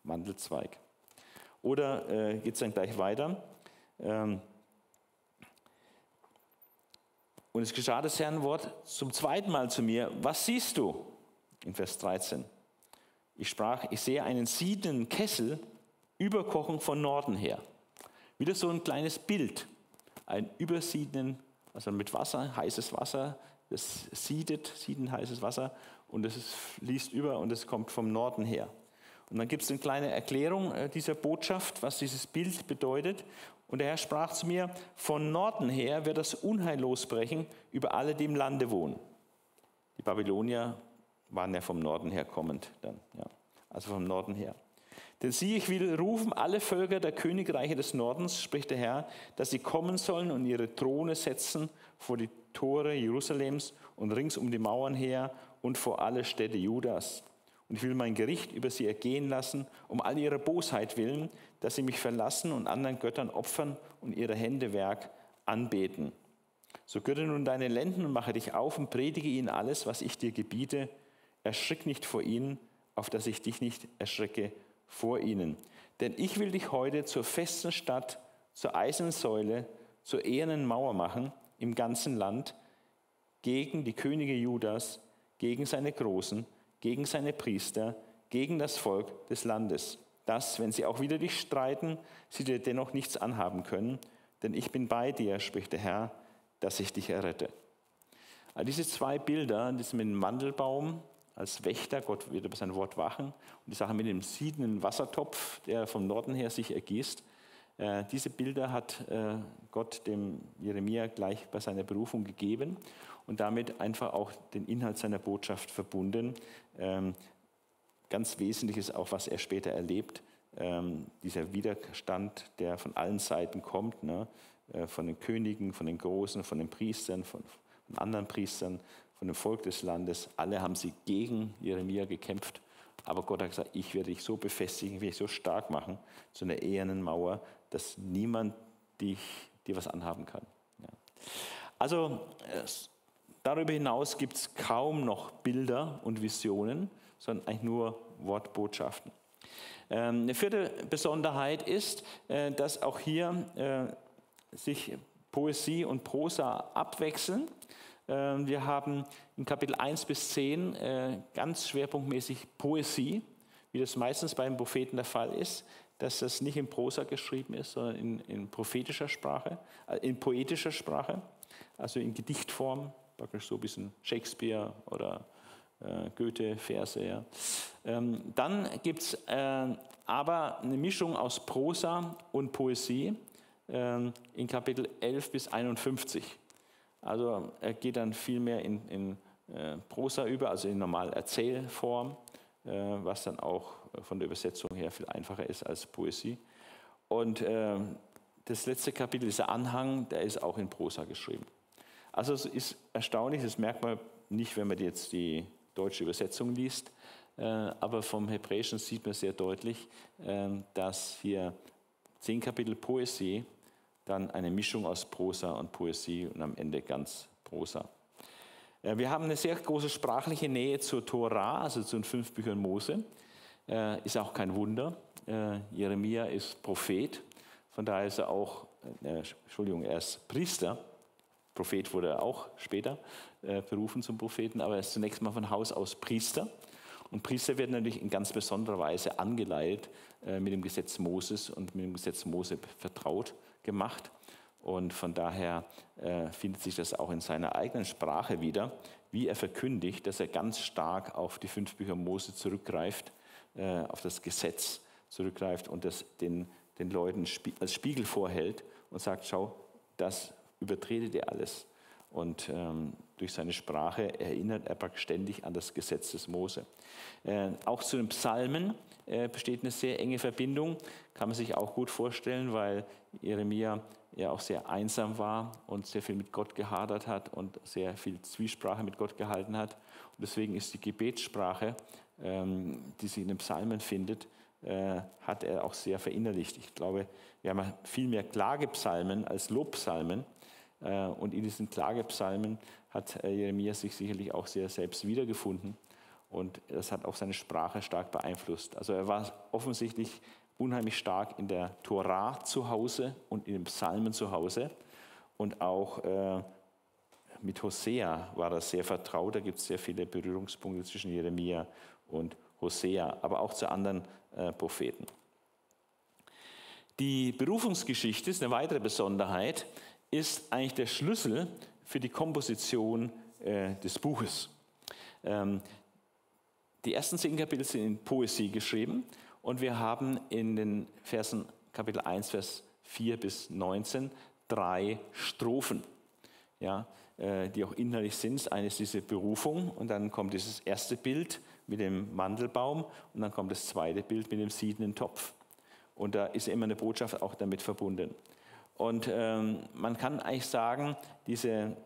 Mandelzweig. Oder äh, geht es dann gleich weiter? Ähm, und es geschah das Herrn Wort zum zweiten Mal zu mir, was siehst du? In Vers 13. Ich sprach, ich sehe einen siedenden Kessel überkochen von Norden her. Wieder so ein kleines Bild, ein übersiedenden, also mit Wasser, heißes Wasser, das siedet, siedend heißes Wasser und es fließt über und es kommt vom Norden her. Und dann gibt es eine kleine Erklärung äh, dieser Botschaft, was dieses Bild bedeutet. Und der Herr sprach zu mir, von Norden her wird das Unheil losbrechen über alle, die im Lande wohnen. Die Babylonier waren ja vom Norden her kommend dann, ja. also vom Norden her. Denn sieh, ich will rufen alle Völker der Königreiche des Nordens, spricht der Herr, dass sie kommen sollen und ihre Throne setzen vor die Tore Jerusalems und rings um die Mauern her und vor alle Städte Judas. Und ich will mein Gericht über sie ergehen lassen, um all ihre Bosheit willen, dass sie mich verlassen und anderen Göttern opfern und ihre Hände Werk anbeten. So gürte nun deine Lenden und mache dich auf und predige ihnen alles, was ich dir gebiete. Erschrick nicht vor ihnen, auf dass ich dich nicht erschrecke vor ihnen. Denn ich will dich heute zur festen Stadt, zur eisernen Säule, zur ehernen Mauer machen im ganzen Land, gegen die Könige Judas, gegen seine Großen, gegen seine Priester, gegen das Volk des Landes, dass, wenn sie auch wieder dich streiten, sie dir dennoch nichts anhaben können, denn ich bin bei dir, spricht der Herr, dass ich dich errette. Also diese zwei Bilder, das mit dem Mandelbaum als Wächter, Gott wird über sein Wort wachen, und die Sache mit dem siedenden Wassertopf, der vom Norden her sich ergießt, äh, diese Bilder hat äh, Gott dem Jeremia gleich bei seiner Berufung gegeben und damit einfach auch den Inhalt seiner Botschaft verbunden. Ähm, ganz wesentlich ist auch, was er später erlebt, ähm, dieser Widerstand, der von allen Seiten kommt, ne? Äh, von den Königen, von den Großen, von den Priestern, von, von anderen Priestern, von dem Volk des Landes. Alle haben sie gegen Jeremia gekämpft. Aber Gott hat gesagt, ich werde dich so befestigen, ich werde dich so stark machen, zu einer ehernen Mauer, dass niemand dich, dir was anhaben kann. Ja. Also Darüber hinaus gibt es kaum noch Bilder und Visionen, sondern eigentlich nur Wortbotschaften. Ähm, eine vierte Besonderheit ist, äh, dass auch hier äh, sich Poesie und Prosa abwechseln. Ähm, wir haben in Kapitel 1 bis 10 äh, ganz schwerpunktmäßig Poesie, wie das meistens beim Propheten der Fall ist, dass das nicht in Prosa geschrieben ist, sondern in, in prophetischer Sprache, in poetischer Sprache, also in Gedichtform, praktisch so ein bisschen Shakespeare oder äh, Goethe-Verse. Ja. Ähm, dann gibt es äh, aber eine Mischung aus Prosa und Poesie ähm, in Kapitel 11 bis 51. Also er geht dann viel mehr in, in äh, Prosa über, also in normal Erzählform, äh, was dann auch von der Übersetzung her viel einfacher ist als Poesie. Und äh, das letzte Kapitel, dieser Anhang, der ist auch in Prosa geschrieben. Also es ist erstaunlich, das merkt man nicht, wenn man jetzt die deutsche Übersetzung liest, äh, aber vom Hebräischen sieht man sehr deutlich, äh, dass hier zehn Kapitel Poesie dann eine Mischung aus Prosa und Poesie und am Ende ganz Prosa. Äh, wir haben eine sehr große sprachliche Nähe zur Tora, also zu den fünf Büchern Mose. Äh, ist auch kein Wunder. Jeremia ist Prophet, von daher ist er auch, Entschuldigung, er ist Priester. Prophet wurde er auch später berufen zum Propheten, aber er ist zunächst mal von Haus aus Priester. Und Priester werden natürlich in ganz besonderer Weise angeleitet mit dem Gesetz Moses und mit dem Gesetz Mose vertraut gemacht. Und von daher äh, findet sich das auch in seiner eigenen Sprache wieder, wie er verkündigt, dass er ganz stark auf die fünf Bücher Mose zurückgreift, äh, auf das Gesetz zurückgreift und das den, den Leuten als Spiegel vorhält und sagt, schau, das übertretet ihr alles. Und ähm, durch seine Sprache erinnert er ständig an das Gesetz des Mose. Äh, auch zu den Psalmen äh, besteht eine sehr enge Verbindung, kann man sich auch gut vorstellen, weil Jeremia ja auch sehr einsam war und sehr viel mit Gott gehadert hat und sehr viel Zwiesprache mit Gott gehalten hat. Und deswegen ist die Gebetssprache, ähm, die sich in den Psalmen findet, äh, hat er auch sehr verinnerlicht. Ich glaube, wir haben viel mehr Klagepsalmen als Lobpsalmen. Äh, und in diesen Klagepsalmen hat äh, Jeremia sich sicherlich auch sehr selbst wiedergefunden. Und das hat auch seine Sprache stark beeinflusst. Also er war offensichtlich unheimlich stark in der Tora zu Hause und in den Psalmen zu Hause. Und auch äh, mit Hosea war er sehr vertraut. Da gibt es sehr viele Berührungspunkte zwischen Jeremia und Hosea, aber auch zu anderen äh, Propheten. Die Berufungsgeschichte ist eine weitere Besonderheit ist eigentlich der Schlüssel für die Komposition äh, des Buches. Ähm, die ersten zehn Kapitel sind in Poesie geschrieben und wir haben in den Versen Kapitel 1, Vers 4 bis 19 drei Strophen, ja, äh, die auch innerlich sind. Eine ist diese Berufung und dann kommt dieses erste Bild mit dem Mandelbaum und dann kommt das zweite Bild mit dem siedenden Topf. Und da ist immer eine Botschaft auch damit verbunden. Und ähm, man kann eigentlich sagen, diese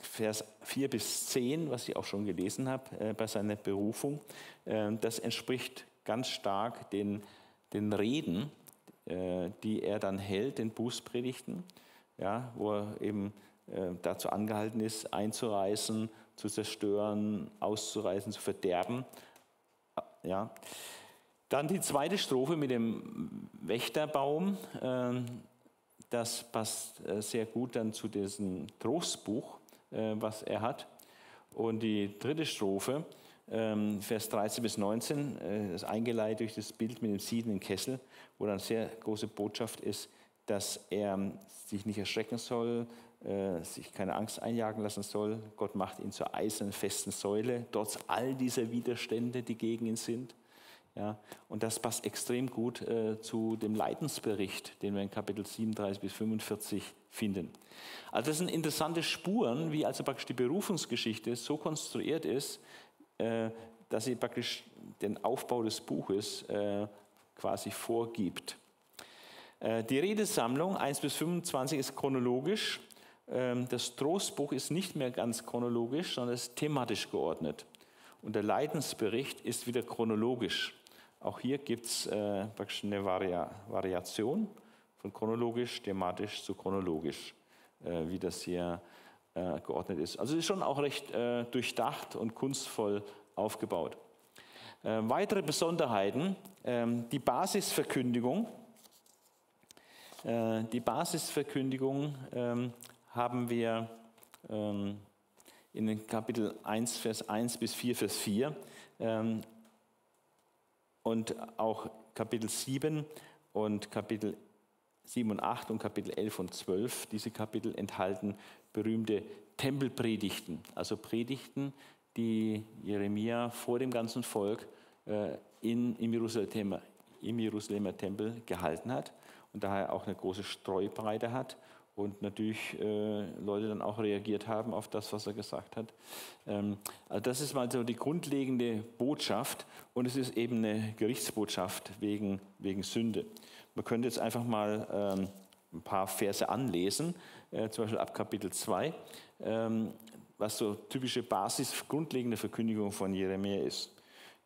Vers 4 bis 10, was ich auch schon gelesen habe äh, bei seiner Berufung, äh, das entspricht ganz stark den, den Reden, äh, die er dann hält, den Bußpredigten, ja, wo er eben äh, dazu angehalten ist, einzureißen, zu zerstören, auszureißen, zu verderben. Ja. Dann die zweite Strophe mit dem Wächterbaum. Ähm, das passt äh, sehr gut dann zu diesem Trostbuch, äh, was er hat. Und die dritte Strophe, ähm, Vers 13 bis 19, äh, ist eingeleitet durch das Bild mit dem siedenden Kessel, wo dann sehr große Botschaft ist, dass er sich nicht erschrecken soll, sich keine Angst einjagen lassen soll. Gott macht ihn zur eisernen, festen Säule, trotz all dieser Widerstände, die gegen ihn sind. Ja, und das passt extrem gut äh, zu dem Leidensbericht, den wir in Kapitel 37 bis 45 finden. Also das sind interessante Spuren, wie also praktisch die Berufungsgeschichte so konstruiert ist, äh, dass sie praktisch den Aufbau des Buches äh, quasi vorgibt. Äh, die Redesammlung 1 bis 25 ist chronologisch. Ähm, das Trostbuch ist nicht mehr ganz chronologisch, sondern ist thematisch geordnet. Und der Leidensbericht ist wieder chronologisch. Auch hier gibt es äh, eine Varia Variation von chronologisch, thematisch zu chronologisch, äh, wie das hier äh, geordnet ist. Also es ist schon auch recht äh, durchdacht und kunstvoll aufgebaut. Äh, weitere Besonderheiten, ähm, die Basisverkündigung. Äh, die Basisverkündigung ähm, haben wir ähm, in den Kapitel 1, Vers 1 bis 4, Vers 4 ähm, und auch Kapitel 7 und Kapitel 7 und 8 und Kapitel 11 und 12. Diese Kapitel enthalten berühmte Tempelpredigten, also Predigten, die Jeremia vor dem ganzen Volk äh, in, im, Jerusalem, im Jerusalemer Tempel gehalten hat und daher auch eine große Streubreite hat und natürlich äh, Leute dann auch reagiert haben auf das, was er gesagt hat. Ähm, also das ist mal so die grundlegende Botschaft und es ist eben eine Gerichtsbotschaft wegen, wegen Sünde. Man könnte jetzt einfach mal ähm, ein paar Verse anlesen, äh, zum Beispiel ab Kapitel 2, ähm, was so typische Basis, grundlegende Verkündigung von Jeremia ist.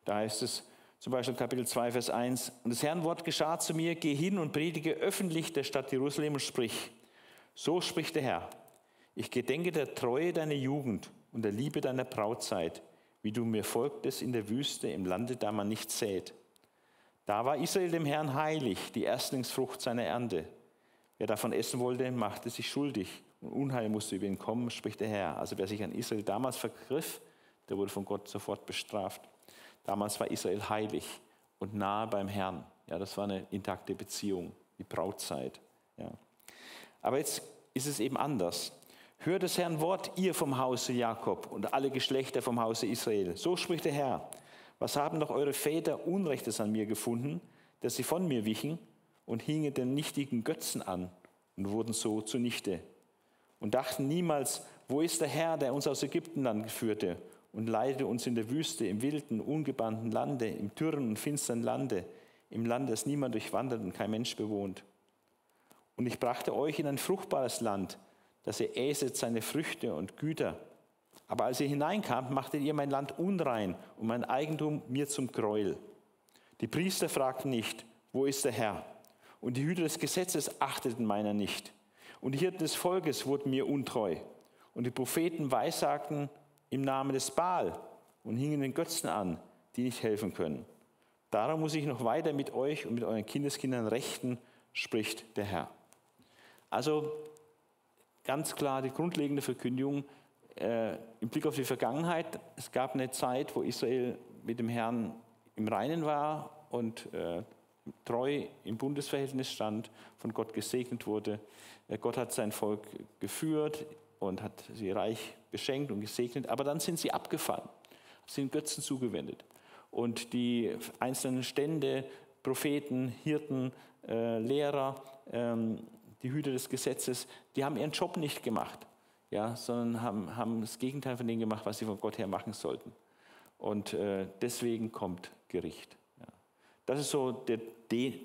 Da heißt es zum Beispiel Kapitel 2, Vers 1, und das Herrn Wort geschah zu mir, geh hin und predige öffentlich der Stadt Jerusalem und sprich, so spricht der Herr, ich gedenke der Treue deiner Jugend und der Liebe deiner Brautzeit, wie du mir folgtest in der Wüste, im Lande, da man nicht sät. Da war Israel dem Herrn heilig, die Erstlingsfrucht seiner Ernte. Wer davon essen wollte, machte sich schuldig und Unheil musste über ihn kommen, spricht der Herr. Also wer sich an Israel damals vergriff, der wurde von Gott sofort bestraft. Damals war Israel heilig und nahe beim Herrn. Ja, das war eine intakte Beziehung, die Brautzeit. Ja. Aber jetzt ist es eben anders. Hört des Herrn Wort, ihr vom Hause Jakob und alle Geschlechter vom Hause Israel. So spricht der Herr. Was haben doch eure Väter Unrechtes an mir gefunden, dass sie von mir wichen und hingen den nichtigen Götzen an und wurden so zunichte? Und dachten niemals, wo ist der Herr, der uns aus Ägyptenland führte und leitete uns in der Wüste, im wilden, ungebannten Lande, im dürren und finstern Lande, im Land, das niemand durchwandert und kein Mensch bewohnt? Und ich brachte euch in ein fruchtbares Land, dass ihr äset seine Früchte und Güter. Aber als ihr hineinkamt, machtet ihr mein Land unrein und mein Eigentum mir zum Gräuel. Die Priester fragten nicht, wo ist der Herr? Und die Hüter des Gesetzes achteten meiner nicht. Und die Hirten des Volkes wurden mir untreu. Und die Propheten weissagten im Namen des Baal und hingen den Götzen an, die nicht helfen können. Darum muss ich noch weiter mit euch und mit euren Kindeskindern rechten, spricht der Herr. Also ganz klar die grundlegende Verkündigung äh, im Blick auf die Vergangenheit. Es gab eine Zeit, wo Israel mit dem Herrn im Reinen war und äh, treu im Bundesverhältnis stand, von Gott gesegnet wurde. Äh, Gott hat sein Volk geführt und hat sie reich beschenkt und gesegnet, aber dann sind sie abgefallen, sind Götzen zugewendet. Und die einzelnen Stände, Propheten, Hirten, äh, Lehrer, ähm, die Hüter des Gesetzes, die haben ihren Job nicht gemacht, ja, sondern haben, haben das Gegenteil von dem gemacht, was sie von Gott her machen sollten. Und äh, deswegen kommt Gericht. Ja. Das ist so der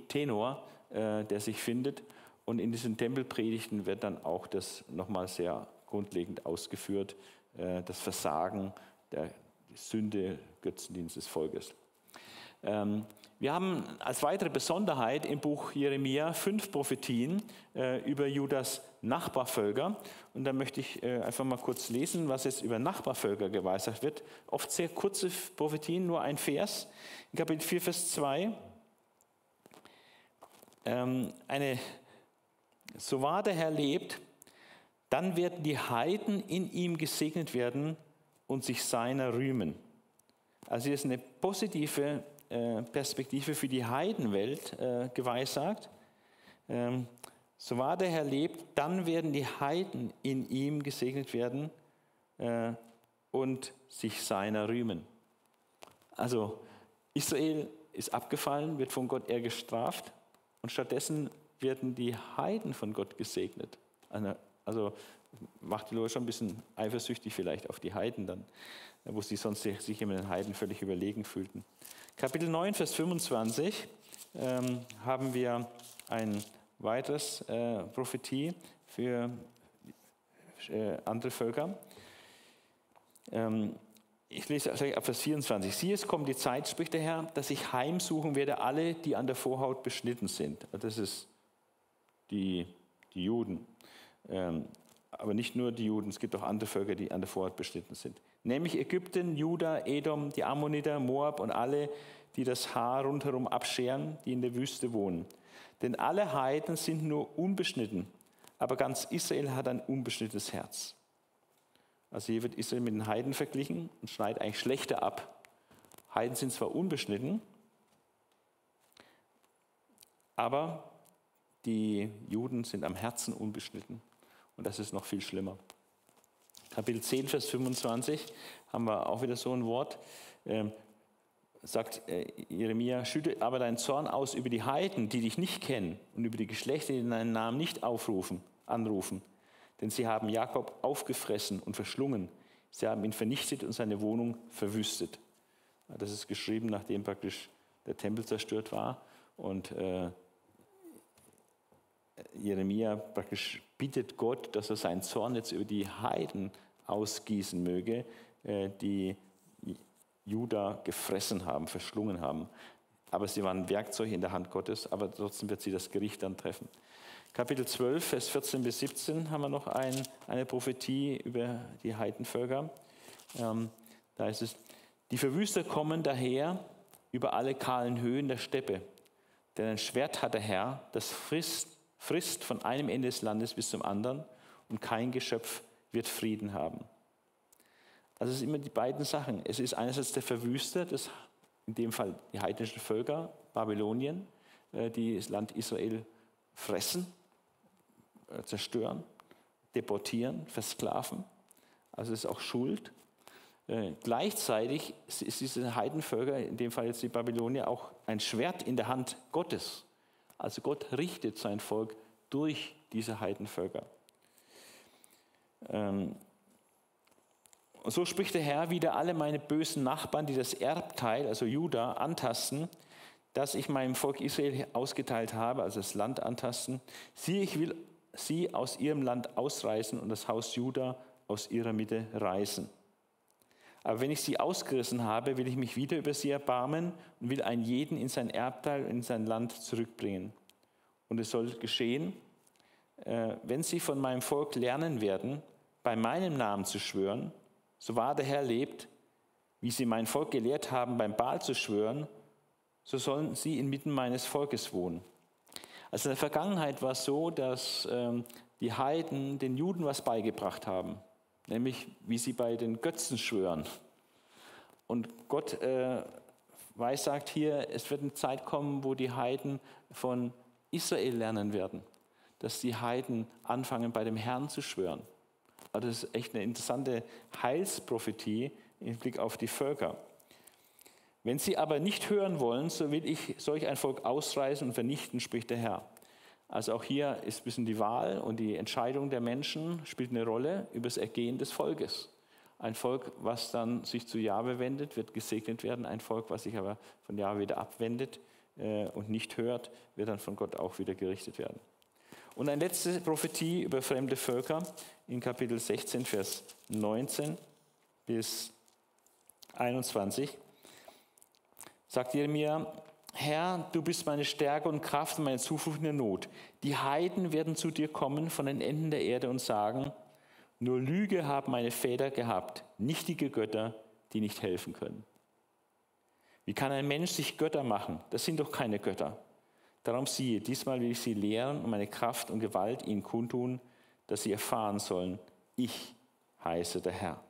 Tenor, äh, der sich findet. Und in diesen Tempelpredigten wird dann auch das nochmal sehr grundlegend ausgeführt, äh, das Versagen der Sünde, Götzendienst des Volkes. Ähm, wir haben als weitere Besonderheit im Buch Jeremia fünf Prophetien äh, über Judas Nachbarvölker. Und da möchte ich äh, einfach mal kurz lesen, was jetzt über Nachbarvölker geweissagt wird. Oft sehr kurze Prophetien, nur ein Vers. In Kapitel 4, Vers 2. Ähm, eine, so wahr der Herr lebt, dann werden die Heiden in ihm gesegnet werden und sich seiner rühmen. Also hier ist eine positive Perspektive für die Heidenwelt äh, geweissagt. Ähm, so wahr der Herr lebt, dann werden die Heiden in ihm gesegnet werden äh, und sich seiner rühmen. Also Israel ist abgefallen, wird von Gott eher gestraft und stattdessen werden die Heiden von Gott gesegnet. Also macht die Leute schon ein bisschen eifersüchtig vielleicht auf die Heiden dann, wo sie sonst sich immer den Heiden völlig überlegen fühlten. Kapitel 9, Vers 25 ähm, haben wir ein weiteres äh, Prophetie für äh, andere Völker. Ähm, ich lese ab Vers 24. Siehe, es kommt die Zeit, spricht der Herr, dass ich heimsuchen werde alle, die an der Vorhaut beschnitten sind. Das ist die, die Juden. Ähm, aber nicht nur die Juden, es gibt auch andere Völker, die an der Vorhaut beschnitten sind nämlich Ägypten, Juda, Edom, die Ammoniter, Moab und alle, die das Haar rundherum abscheren, die in der Wüste wohnen. Denn alle Heiden sind nur unbeschnitten, aber ganz Israel hat ein unbeschnittenes Herz. Also hier wird Israel mit den Heiden verglichen und schneidet eigentlich schlechter ab. Heiden sind zwar unbeschnitten, aber die Juden sind am Herzen unbeschnitten. Und das ist noch viel schlimmer. Kapitel 10, Vers 25 haben wir auch wieder so ein Wort. Ähm, sagt äh, Jeremia, schütte aber deinen Zorn aus über die Heiden, die dich nicht kennen und über die Geschlechter, die deinen Namen nicht aufrufen, anrufen. Denn sie haben Jakob aufgefressen und verschlungen. Sie haben ihn vernichtet und seine Wohnung verwüstet. Das ist geschrieben, nachdem praktisch der Tempel zerstört war und äh, Jeremia praktisch bittet Gott, dass er seinen Zorn jetzt über die Heiden ausgießen möge, äh, die Juda gefressen haben, verschlungen haben. Aber sie waren Werkzeuge in der Hand Gottes, aber trotzdem wird sie das Gericht dann treffen. Kapitel 12, Vers 14 bis 17 haben wir noch ein, eine Prophetie über die Heidenvölker. Ähm, da ist es, die Verwüster kommen daher über alle kahlen Höhen der Steppe. Denn ein Schwert hat der Herr, das frisst, frisst von einem Ende des Landes bis zum anderen und kein Geschöpf wird Frieden haben. Also es sind immer die beiden Sachen. Es ist einerseits der Verwüster, das, in dem Fall die heidnischen Völker, Babylonien, äh, die das Land Israel fressen, äh, zerstören, deportieren, versklaven. Also es ist auch Schuld. Äh, gleichzeitig ist diese Heidenvölker, in dem Fall jetzt die Babylonier, auch ein Schwert in der Hand Gottes. Also Gott richtet sein Volk durch diese Heidenvölker. Ähm, und so spricht der Herr wieder alle meine bösen Nachbarn, die das Erbteil, also Juda, antasten, das ich meinem Volk Israel ausgeteilt habe, also das Land antasten. Siehe, ich will sie aus ihrem Land ausreißen und das Haus Juda aus ihrer Mitte reißen. Aber wenn ich sie ausgerissen habe, will ich mich wieder über sie erbarmen und will einen jeden in sein Erbteil in sein Land zurückbringen. Und es soll geschehen, äh, wenn sie von meinem Volk lernen werden, bei meinem Namen zu schwören so wahr der Herr lebt, wie sie mein Volk gelehrt haben, beim Baal zu schwören, so sollen sie inmitten meines Volkes wohnen. Also in der Vergangenheit war es so, dass ähm, die Heiden den Juden was beigebracht haben, nämlich wie sie bei den Götzen schwören. Und Gott äh, weissagt hier, es wird eine Zeit kommen, wo die Heiden von Israel lernen werden, dass die Heiden anfangen, bei dem Herrn zu schwören. Also das ist echt eine interessante Heilsprophetie im Blick auf die Völker. Wenn sie aber nicht hören wollen, so will ich solch ein Volk ausreißen und vernichten, spricht der Herr. Also auch hier ist ein bisschen die Wahl und die Entscheidung der Menschen spielt eine Rolle über das Ergehen des Volkes. Ein Volk, was dann sich zu Jahwe wendet, wird gesegnet werden. Ein Volk, was sich aber von Jahwe wieder abwendet äh, und nicht hört, wird dann von Gott auch wieder gerichtet werden. Und eine letzte Prophetie über fremde Völker in Kapitel 16, Vers 19 bis 21. Sagt Jeremia, Herr, du bist meine Stärke und Kraft und meine Zuflucht in der Not. Die Heiden werden zu dir kommen von den Enden der Erde und sagen, nur Lüge haben meine Väter gehabt, nichtige Götter, die nicht helfen können. Wie kann ein Mensch sich Götter machen? Das sind doch keine Götter. Darum siehe, diesmal will ich sie lehren und meine Kraft und Gewalt ihnen kundtun, dass sie erfahren sollen, ich heiße der Herr.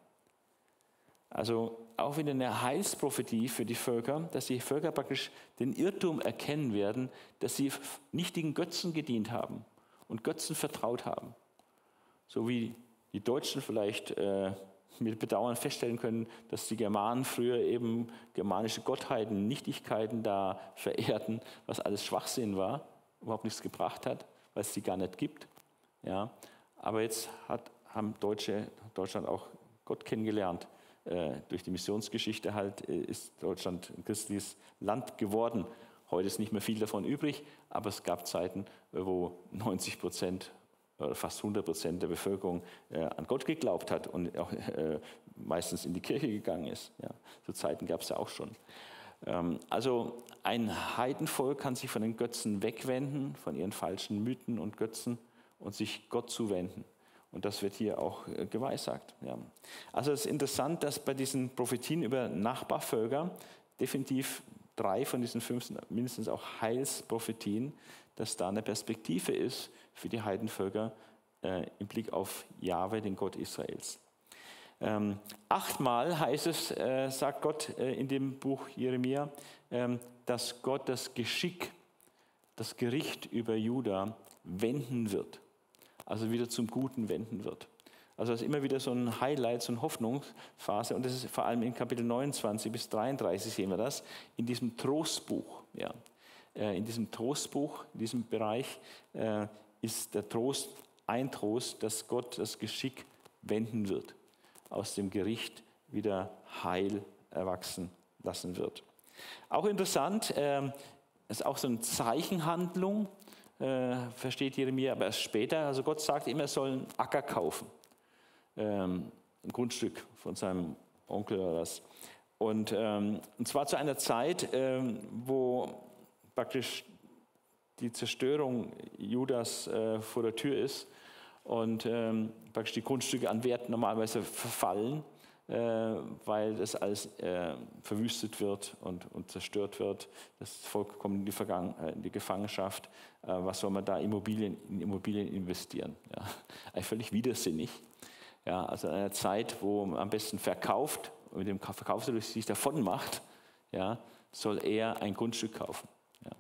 Also auch wieder eine Heilsprophetie für die Völker, dass die Völker praktisch den Irrtum erkennen werden, dass sie nichtigen Götzen gedient haben und Götzen vertraut haben. So wie die Deutschen vielleicht äh, mit Bedauern feststellen können, dass die Germanen früher eben germanische Gottheiten, Nichtigkeiten da verehrten, was alles Schwachsinn war, überhaupt nichts gebracht hat, weil es die gar nicht gibt. Ja. Aber jetzt hat, haben Deutsche, Deutschland auch Gott kennengelernt. Äh, durch die Missionsgeschichte halt äh, ist Deutschland ein christliches Land geworden. Heute ist nicht mehr viel davon übrig, aber es gab Zeiten, wo 90 Prozent fast 100 Prozent der Bevölkerung äh, an Gott geglaubt hat und auch äh, meistens in die Kirche gegangen ist. Ja, so Zeiten gab es ja auch schon. Ähm, also ein Heidenvolk kann sich von den Götzen wegwenden, von ihren falschen Mythen und Götzen und sich Gott zuwenden. Und das wird hier auch äh, geweissagt. Ja. Also es ist interessant, dass bei diesen Prophetien über Nachbarvölker definitiv drei von diesen fünf mindestens auch Heilsprophetien, dass da eine Perspektive ist für die Heidenvölker äh, im Blick auf Jahwe, den Gott Israels. Ähm, achtmal heißt es, äh, sagt Gott äh, in dem Buch Jeremia, ähm, dass Gott das Geschick, das Gericht über Juda wenden wird. Also wieder zum Guten wenden wird. Also das ist immer wieder so ein Highlight, so eine Hoffnungsphase. Und das ist vor allem in Kapitel 29 bis 33 sehen wir das, in diesem Trostbuch. Ja. Äh, in diesem Trostbuch, in diesem Bereich äh, ist der Trost ein Trost, dass Gott das Geschick wenden wird, aus dem Gericht wieder Heil erwachsen lassen wird. Auch interessant, ähm, ist auch so eine Zeichenhandlung, äh, versteht Jeremia aber erst später. Also Gott sagt immer, er soll einen Acker kaufen ähm, ein Grundstück von seinem Onkel oder was. Und, ähm, und zwar zu einer Zeit, ähm, wo praktisch die Zerstörung Judas äh, vor der Tür ist und ähm, praktisch die Grundstücke an Wert normalerweise verfallen, weil das alles äh, verwüstet wird und, und, zerstört wird. Das Volk kommt in die, Vergangen äh, in die Gefangenschaft. Äh, was soll man da Immobilien, in Immobilien investieren? Ja. Eigentlich völlig widersinnig. Ja, also in einer Zeit, wo man am besten verkauft und mit dem Verkaufserlös sich davon macht, ja, soll er ein Grundstück kaufen. Ja.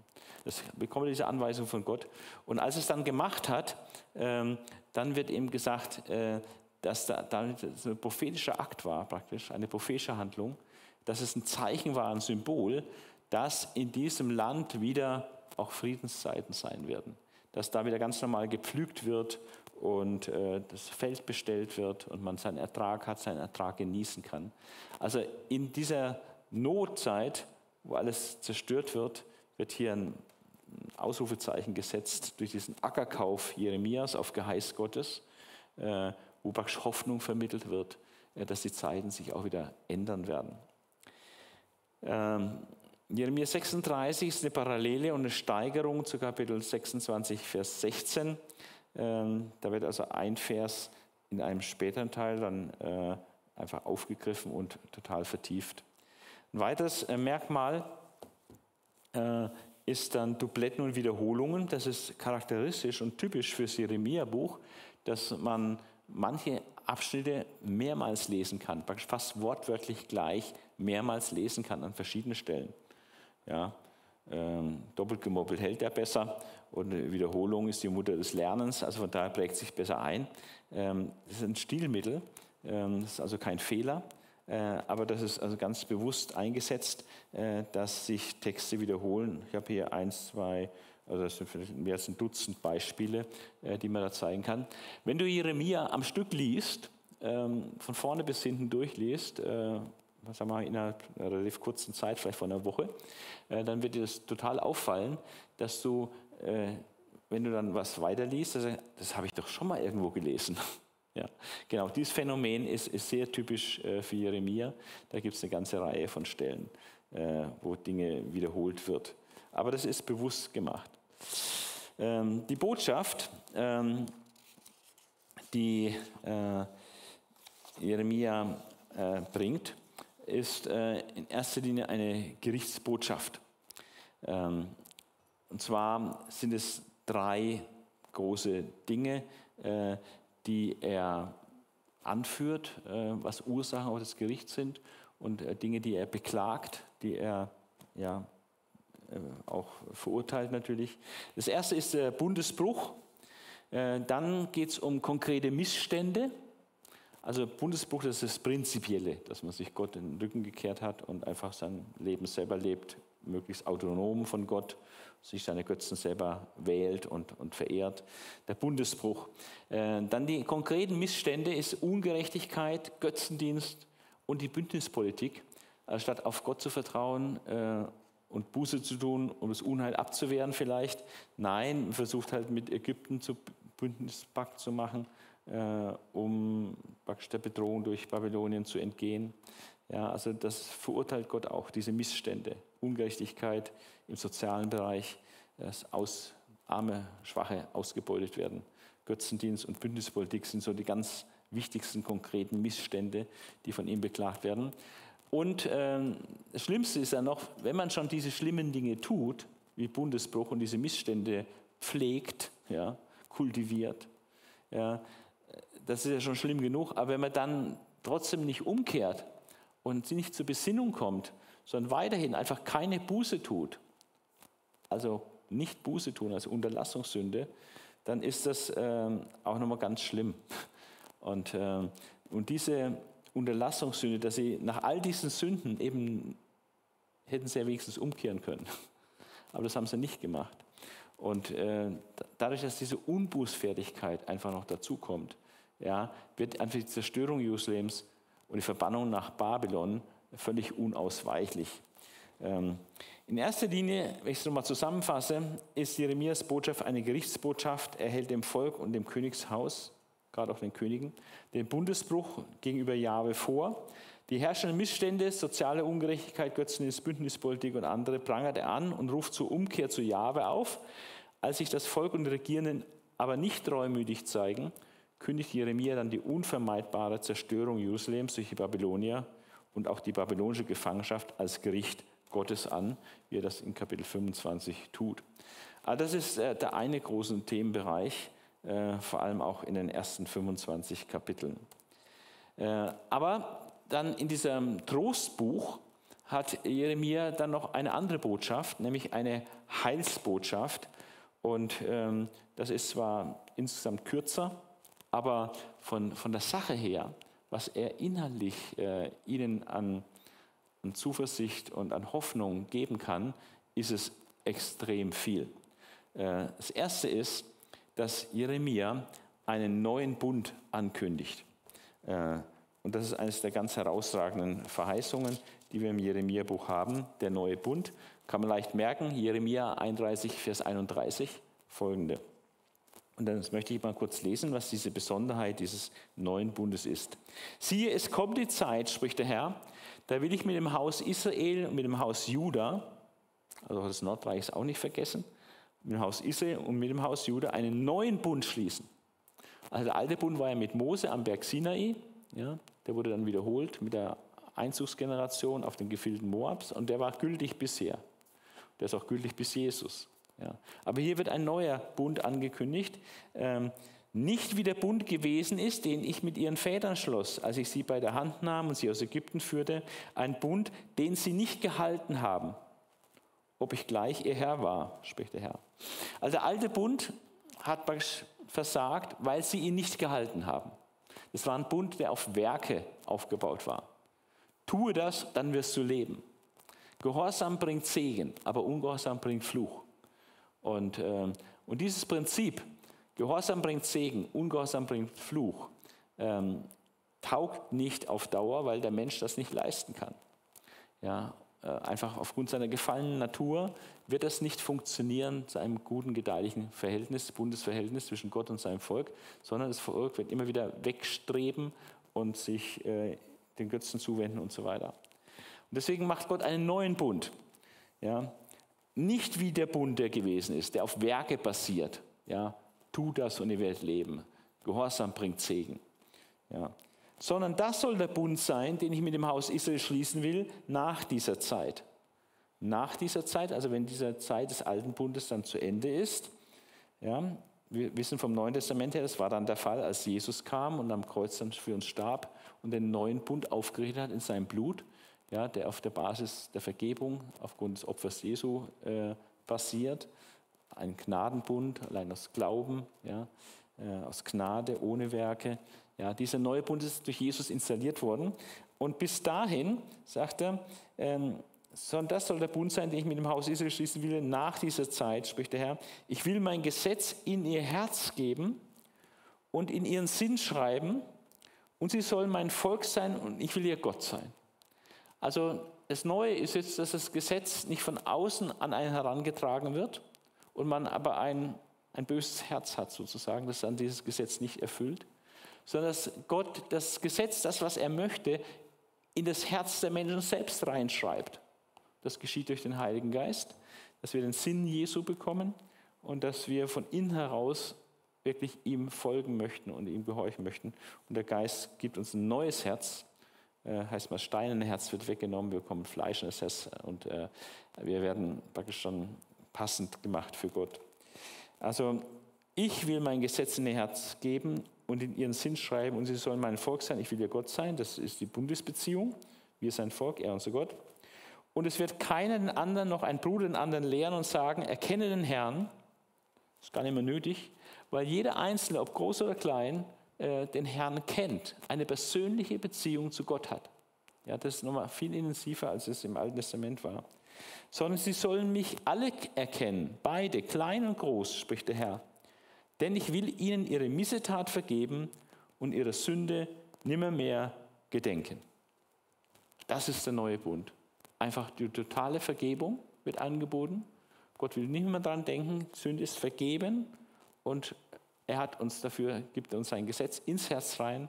Das bekommt diese Anweisung von Gott. Und als es dann gemacht hat, ähm, dann wird ihm gesagt, äh, dass da, da ein prophetischer Akt war, praktisch, eine prophetische Handlung, dass es ein Zeichen war, ein Symbol, dass in diesem Land wieder auch Friedenszeiten sein werden. Dass da wieder ganz normal gepflügt wird und äh, das Feld bestellt wird und man seinen Ertrag hat, seinen Ertrag genießen kann. Also in dieser Notzeit, wo alles zerstört wird, wird hier ein Ausrufezeichen gesetzt durch diesen Ackerkauf Jeremias auf Geheiß Gottes, äh, praktisch Hoffnung vermittelt wird, äh, dass die Zeiten sich auch wieder ändern werden. Ähm, Jeremia 36 ist eine Parallele und eine Steigerung zu Kapitel 26, Vers 16. Ähm, da wird also ein Vers in einem späteren Teil dann äh, einfach aufgegriffen und total vertieft. Ein weiteres äh, Merkmal äh, ist dann Dubletten und Wiederholungen. Das ist charakteristisch und typisch für das Jeremia-Buch, dass man manche Abschnitte mehrmals lesen kann, fast wortwörtlich gleich mehrmals lesen kann an verschiedenen Stellen. Ja, ähm, doppelt gemoppelt hält er besser und Wiederholung ist die Mutter des Lernens, also von daher prägt sich besser ein. Ähm, das ist ein Stilmittel, ähm, das ist also kein Fehler, äh, aber das ist also ganz bewusst eingesetzt, äh, dass sich Texte wiederholen. Ich habe hier eins, zwei, also das sind vielleicht mehr als ein Dutzend Beispiele, äh, die man da zeigen kann. Wenn du Jeremia am Stück liest, ähm, von vorne bis hinten durchliest, was sagen wir, innerhalb einer relativ kurzen Zeit, vielleicht von einer Woche, dann wird dir das total auffallen, dass du äh, wenn du dann was weiterliest, also, das habe ich doch schon mal irgendwo gelesen. Ja, genau, dieses Phänomen ist, ist sehr typisch äh, für Jeremia. Da gibt es eine ganze Reihe von Stellen, äh, wo Dinge wiederholt wird. Aber das ist bewusst gemacht. Ähm, die Botschaft, ähm, die äh, Jeremia äh, bringt, ist äh, in erster Linie eine Gerichtsbotschaft. Ähm, und zwar sind es drei große Dinge, äh, die er anführt, äh, was Ursachen auch des Gerichts sind und äh, Dinge, die er beklagt, die er ja, auch verurteilt natürlich. Das erste ist der Bundesbruch. Dann geht es um konkrete Missstände. Also Bundesbruch, das ist das Prinzipielle, dass man sich Gott in den Rücken gekehrt hat und einfach sein Leben selber lebt, möglichst autonom von Gott sich seine Götzen selber wählt und, und verehrt. Der Bundesbruch. Äh, dann die konkreten Missstände ist Ungerechtigkeit, Götzendienst und die Bündnispolitik. Statt auf Gott zu vertrauen äh, und Buße zu tun, um das Unheil abzuwehren vielleicht. Nein, versucht halt mit Ägypten zu Bündnispakt zu machen, äh, um praktisch der Bedrohung durch Babylonien zu entgehen. Ja, also das verurteilt Gott auch, diese Missstände, Ungerechtigkeit im sozialen Bereich, dass aus, arme, Schwache ausgebeutet werden. Götzendienst und Bündnispolitik sind so die ganz wichtigsten konkreten Missstände, die von ihm beklagt werden. Und äh, das Schlimmste ist ja noch, wenn man schon diese schlimmen Dinge tut, wie Bundesbruch und diese Missstände pflegt, ja, kultiviert, ja, das ist ja schon schlimm genug, aber wenn man dann trotzdem nicht umkehrt und nicht zur Besinnung kommt, sondern weiterhin einfach keine Buße tut, also nicht Buße tun als Unterlassungssünde, dann ist das ähm, auch nochmal ganz schlimm. Und, ähm, und diese Unterlassungssünde, dass sie nach all diesen Sünden eben hätten sie ja wenigstens umkehren können. Aber das haben sie nicht gemacht. Und äh, dadurch, dass diese Unbußfertigkeit einfach noch dazukommt, ja, wird einfach die Zerstörung Jerusalems und die Verbannung nach Babylon völlig unausweichlich. Ähm, in erster Linie, wenn ich es nochmal zusammenfasse, ist Jeremias Botschaft eine Gerichtsbotschaft. Er hält dem Volk und dem Königshaus, gerade auch den Königen, den Bundesbruch gegenüber Jahwe vor. Die herrschenden Missstände, soziale Ungerechtigkeit, Götzendienst, Bündnispolitik und andere prangert er an und ruft zur Umkehr zu Jahwe auf. Als sich das Volk und die Regierenden aber nicht treumütig zeigen, kündigt Jeremia dann die unvermeidbare Zerstörung Jerusalems durch die Babylonier und auch die babylonische Gefangenschaft als Gericht Gottes an, wie er das in Kapitel 25 tut. Aber das ist äh, der eine große Themenbereich, vor allem auch in den ersten 25 Kapiteln. Äh, aber dann in diesem Trostbuch hat Jeremia dann noch eine andere Botschaft, nämlich eine Heilsbotschaft. Und ähm, das ist zwar insgesamt kürzer, aber von, von der Sache her, was er inhaltlich äh, ihnen an, an Zuversicht und an Hoffnung geben kann, ist es extrem viel. Äh, das erste ist, dass Jeremia einen neuen Bund ankündigt. Äh, und das ist eines der ganz herausragenden Verheißungen, die wir im Jeremia-Buch haben. Der neue Bund kann man leicht merken. Jeremia 31, Vers 31, folgende. Und dann möchte ich mal kurz lesen, was diese Besonderheit dieses neuen Bundes ist. Siehe, es kommt die Zeit, spricht der Herr, da will ich mit dem Haus Israel und mit dem Haus Juda, also das Nordreich ist auch nicht vergessen, mit dem Haus Israel und mit dem Haus Juda einen neuen Bund schließen. Also der alte Bund war ja mit Mose am Berg Sinai, ja, der wurde dann wiederholt mit der Einzugsgeneration auf den Gefilden Moabs und der war gültig bisher. Der ist auch gültig bis Jesus. Ja. Aber hier wird ein neuer Bund angekündigt. Ähm, nicht wie der Bund gewesen ist, den ich mit ihren Vätern schloss, als ich sie bei der Hand nahm und sie aus Ägypten führte, ein Bund, den sie nicht gehalten haben, ob ich gleich ihr Herr war, spricht der Herr. Also der alte Bund hat versagt, weil sie ihn nicht gehalten haben. Es war ein Bund, der auf Werke aufgebaut war. Tue das, dann wirst du leben. Gehorsam bringt Segen, aber Ungehorsam bringt Fluch. Und, äh, und dieses Prinzip, Gehorsam bringt Segen, Ungehorsam bringt Fluch, ähm, taugt nicht auf Dauer, weil der Mensch das nicht leisten kann. Ja, einfach aufgrund seiner gefallenen Natur wird das nicht funktionieren zu einem guten, gedeihlichen Verhältnis, Bundesverhältnis zwischen Gott und seinem Volk, sondern das Volk wird immer wieder wegstreben und sich äh, den Götzen zuwenden und so weiter. Und deswegen macht Gott einen neuen Bund. Ja? Nicht wie der Bund, der gewesen ist, der auf Werke basiert. Ja? Tu das und ihr werdet leben. Gehorsam bringt Segen. Ja? Sondern das soll der Bund sein, den ich mit dem Haus Israel schließen will, nach dieser Zeit. Nach dieser Zeit, also wenn diese Zeit des alten Bundes dann zu Ende ist, ja, wir wissen vom Neuen Testament her, das war dann der Fall, als Jesus kam und am Kreuz dann für uns starb und den neuen Bund aufgerichtet hat in seinem Blut, ja, der auf der Basis der Vergebung aufgrund des Opfers Jesu äh, basiert. Ein Gnadenbund, allein aus Glauben, ja, äh, aus Gnade, ohne Werke. Ja, dieser neue Bund ist durch Jesus installiert worden. Und bis dahin, sagt er, ähm, das soll der Bund sein, den ich mit dem Haus Israel schließen will, nach dieser Zeit, spricht der Herr. Ich will mein Gesetz in ihr Herz geben und in ihren Sinn schreiben, und sie sollen mein Volk sein und ich will ihr Gott sein. Also das Neue ist jetzt, dass das Gesetz nicht von außen an einen herangetragen wird und man aber ein, ein böses Herz hat sozusagen, das dann dieses Gesetz nicht erfüllt, sondern dass Gott das Gesetz, das, was er möchte, in das Herz der Menschen selbst reinschreibt. Das geschieht durch den Heiligen Geist, dass wir den Sinn Jesu bekommen und dass wir von innen heraus wirklich ihm folgen möchten und ihm gehorchen möchten. Und der Geist gibt uns ein neues Herz, äh, heißt mal, steinerne Herz wird weggenommen, wir bekommen fleischendes Herz und äh, wir werden praktisch schon passend gemacht für Gott. Also ich will mein Gesetz in ihr Herz geben und in ihren Sinn schreiben, und sie sollen mein Volk sein, ich will ihr Gott sein. Das ist die Bundesbeziehung. Wir sein Volk, er unser Gott. Und es wird keiner den anderen, noch ein Bruder den anderen lehren und sagen, erkenne den Herrn. Das ist gar nicht mehr nötig, weil jeder Einzelne, ob groß oder klein, äh, den Herrn kennt, eine persönliche Beziehung zu Gott hat. Ja, das ist nochmal viel intensiver, als es im Alten Testament war. Sondern sie sollen mich alle erkennen, beide, klein und groß, spricht der Herr. Denn ich will ihnen ihre Missetat vergeben und ihre Sünde nimmermehr gedenken. Das ist der neue Bund. Einfach die totale Vergebung wird angeboten. Gott will nicht mehr daran denken, Sünde ist vergeben und er hat uns dafür, gibt uns sein Gesetz ins Herz rein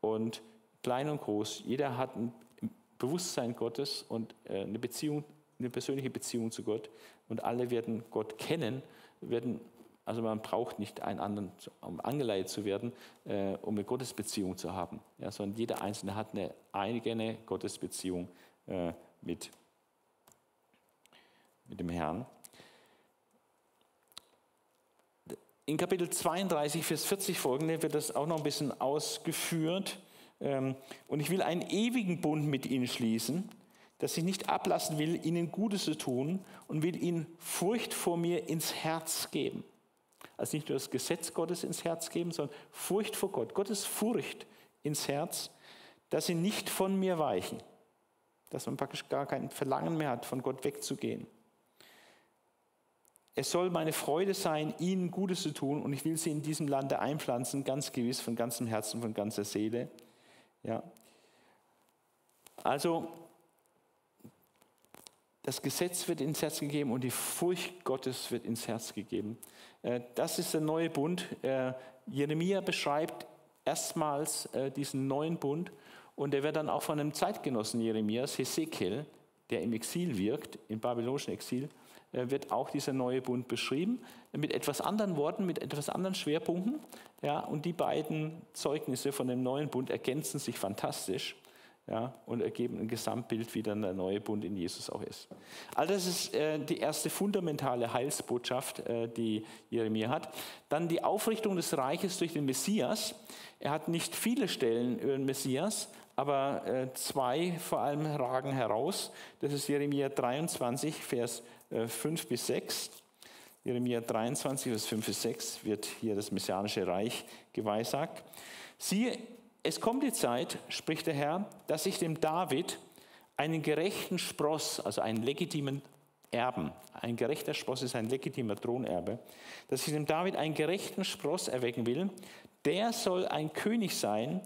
und klein und groß, jeder hat ein Bewusstsein Gottes und äh, eine Beziehung, eine persönliche Beziehung zu Gott und alle werden Gott kennen, werden also man braucht nicht einen anderen, um angeleitet zu werden, äh, um eine Gottesbeziehung zu haben, ja, sondern jeder Einzelne hat eine eigene Gottesbeziehung äh, mit, mit dem Herrn. In Kapitel 32, Vers 40 folgende wird das auch noch ein bisschen ausgeführt. Ähm, und ich will einen ewigen Bund mit ihnen schließen, dass ich nicht ablassen will, ihnen Gutes zu tun und will ihnen Furcht vor mir ins Herz geben. Also nicht nur das Gesetz Gottes ins Herz geben, sondern Furcht vor Gott. Gottes Furcht ins Herz, dass sie nicht von mir weichen. Dass man praktisch gar kein Verlangen mehr hat, von Gott wegzugehen. Es soll meine Freude sein, ihnen Gutes zu tun und ich will sie in diesem Lande einpflanzen, ganz gewiss, von ganzem Herzen, von ganzer Seele. Ja. Also, das Gesetz wird ins Herz gegeben und die Furcht Gottes wird ins Herz gegeben. Äh, das ist der neue Bund. Äh, Jeremia beschreibt erstmals äh, diesen neuen Bund und er wird dann auch von einem Zeitgenossen Jeremias, Hesekiel, der im Exil wirkt, im babylonischen Exil, wird auch dieser neue Bund beschrieben, mit etwas anderen Worten, mit etwas anderen Schwerpunkten. Ja, und die beiden Zeugnisse von dem neuen Bund ergänzen sich fantastisch ja, und ergeben ein Gesamtbild, wie dann der neue Bund in Jesus auch ist. All das ist äh, die erste fundamentale Heilsbotschaft, äh, die Jeremia hat. Dann die Aufrichtung des Reiches durch den Messias. Er hat nicht viele Stellen über den Messias, aber äh, zwei vor allem ragen heraus. Das ist Jeremia 23, Vers 5 äh, bis 6. Jeremia 23, Vers 5 bis 6 wird hier das messianische Reich geweissagt. Siehe, es kommt die Zeit, spricht der Herr, dass ich dem David einen gerechten Spross, also einen legitimen Erben, ein gerechter Spross ist ein legitimer Thronerbe, dass ich dem David einen gerechten Spross erwecken will, der soll ein König sein,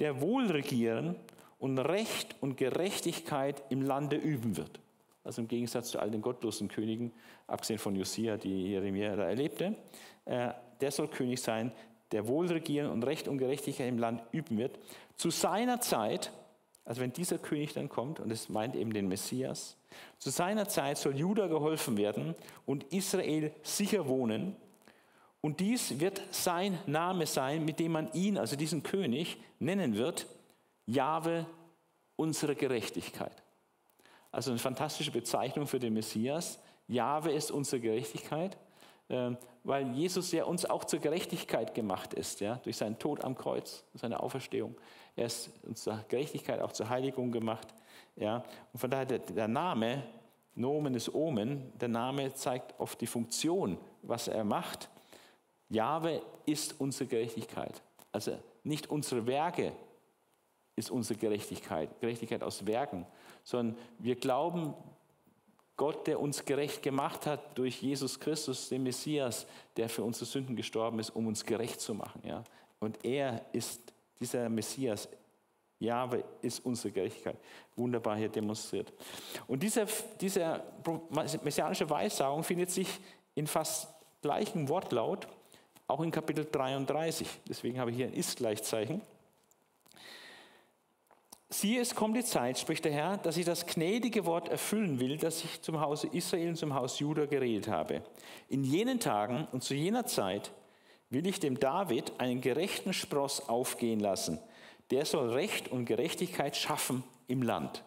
der wohl regieren und Recht und Gerechtigkeit im Lande üben wird. Also im Gegensatz zu all den gottlosen Königen, abgesehen von Josia, die Jeremia da erlebte, äh, der soll König sein, der Wohlregieren und Recht und Gerechtigkeit im Land üben wird. Zu seiner Zeit, also wenn dieser König dann kommt, und es meint eben den Messias, zu seiner Zeit soll Juda geholfen werden und Israel sicher wohnen. Und dies wird sein Name sein, mit dem man ihn, also diesen König, nennen wird, Jahwe, unsere Gerechtigkeit. Also eine fantastische Bezeichnung für den Messias. Jahwe ist unsere Gerechtigkeit. Ähm, weil Jesus ja uns auch zur Gerechtigkeit gemacht ist, ja, durch seinen Tod am Kreuz, seine Auferstehung. Er ist uns zur Gerechtigkeit, auch zur Heiligung gemacht. Ja. Und von daher der, der Name, Nomen ist Omen, der Name zeigt oft die Funktion, was er macht. Jahwe ist unsere Gerechtigkeit. Also nicht unsere Werke ist unsere Gerechtigkeit, Gerechtigkeit aus Werken, sondern wir glauben, Gott, der uns gerecht gemacht hat durch Jesus Christus, den Messias, der für unsere Sünden gestorben ist, um uns gerecht zu machen. Ja? Und er ist dieser Messias. Jahwe ist unsere Gerechtigkeit. Wunderbar hier demonstriert. Und diese, diese messianische Weissagung findet sich in fast gleichem Wortlaut auch in Kapitel 33. Deswegen habe ich hier ein Ist-Gleichzeichen. Siehe, es kommt die Zeit, spricht der Herr, dass ich das gnädige Wort erfüllen will, das ich zum Hause Israel und zum Haus Juda geredet habe. In jenen Tagen und zu jener Zeit will ich dem David einen gerechten Spross aufgehen lassen. Der soll Recht und Gerechtigkeit schaffen im Land.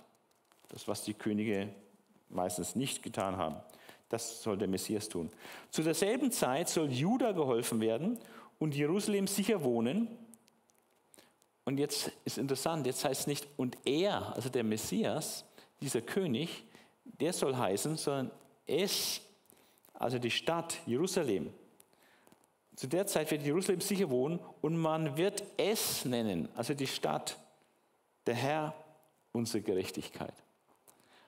Das, was die Könige meistens nicht getan haben. Das soll der Messias tun. Zu derselben Zeit soll Juda geholfen werden und Jerusalem sicher wohnen und jetzt ist interessant, jetzt heißt es nicht, und er, also der Messias, dieser König, der soll heißen, sondern es, also die Stadt Jerusalem. Zu der Zeit wird Jerusalem sicher wohnen und man wird es nennen, also die Stadt, der Herr, unsere Gerechtigkeit.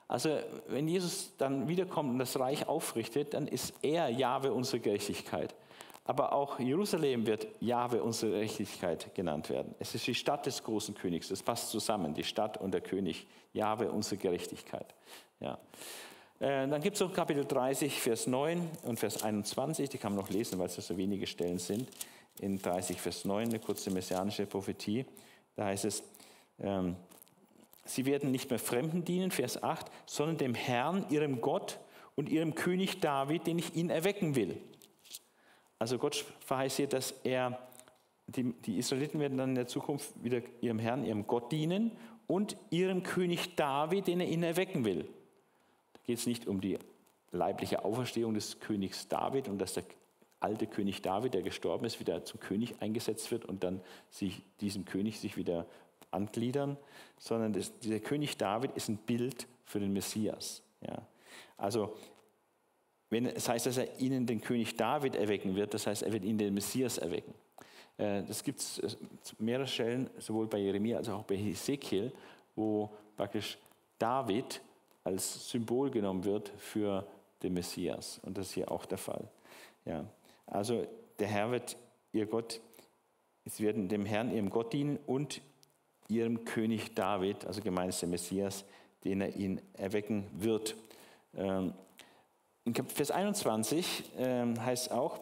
Also wenn Jesus dann wiederkommt und das Reich aufrichtet, dann ist er Jahwe unsere Gerechtigkeit. Aber auch Jerusalem wird Jahwe unsere Gerechtigkeit genannt werden. Es ist die Stadt des großen Königs. Das passt zusammen, die Stadt und der König. Jahwe unsere Gerechtigkeit. Ja. Äh, dann gibt es noch Kapitel 30, Vers 9 und Vers 21. Die kann man noch lesen, weil es so wenige Stellen sind. In 30, Vers 9 eine kurze messianische Prophetie. Da heißt es, ähm, sie werden nicht mehr Fremden dienen, Vers 8, sondern dem Herrn, ihrem Gott und ihrem König David, den ich ihnen erwecken will. Also Gott verheißt hier, dass er, die, die Israeliten werden dann in der Zukunft wieder ihrem Herrn, ihrem Gott dienen und ihrem König David, den er ihnen erwecken will. Da geht es nicht um die leibliche Auferstehung des Königs David und dass der alte König David, der gestorben ist, wieder zum König eingesetzt wird und dann sich diesem König sich wieder angliedern, sondern das, dieser König David ist ein Bild für den Messias. Ja. Also wenn es heißt, dass er ihnen den König David erwecken wird, das heißt, er wird ihnen den Messias erwecken. Äh, das gibt es äh, mehrere Stellen, sowohl bei Jeremia als auch bei Ezekiel, wo praktisch David als Symbol genommen wird für den Messias. Und das ist hier auch der Fall. Ja. Also der Herr wird, ihr Gott, es werden dem Herrn, ihrem Gott dienen und ihrem König David, also gemeint ist der Messias, den er ihn erwecken wird. Ähm, in Vers 21 äh, heißt auch,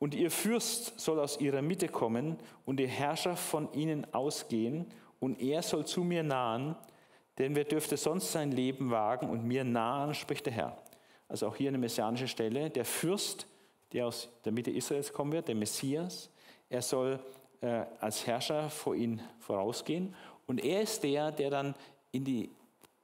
und ihr Fürst soll aus ihrer Mitte kommen und ihr Herrscher von ihnen ausgehen und er soll zu mir nahen, denn wer dürfte sonst sein Leben wagen und mir nahen, spricht der Herr. Also auch hier eine messianische Stelle. Der Fürst, der aus der Mitte Israels kommen wird, der Messias, er soll äh, als Herrscher vor ihnen vorausgehen und er ist der, der dann in die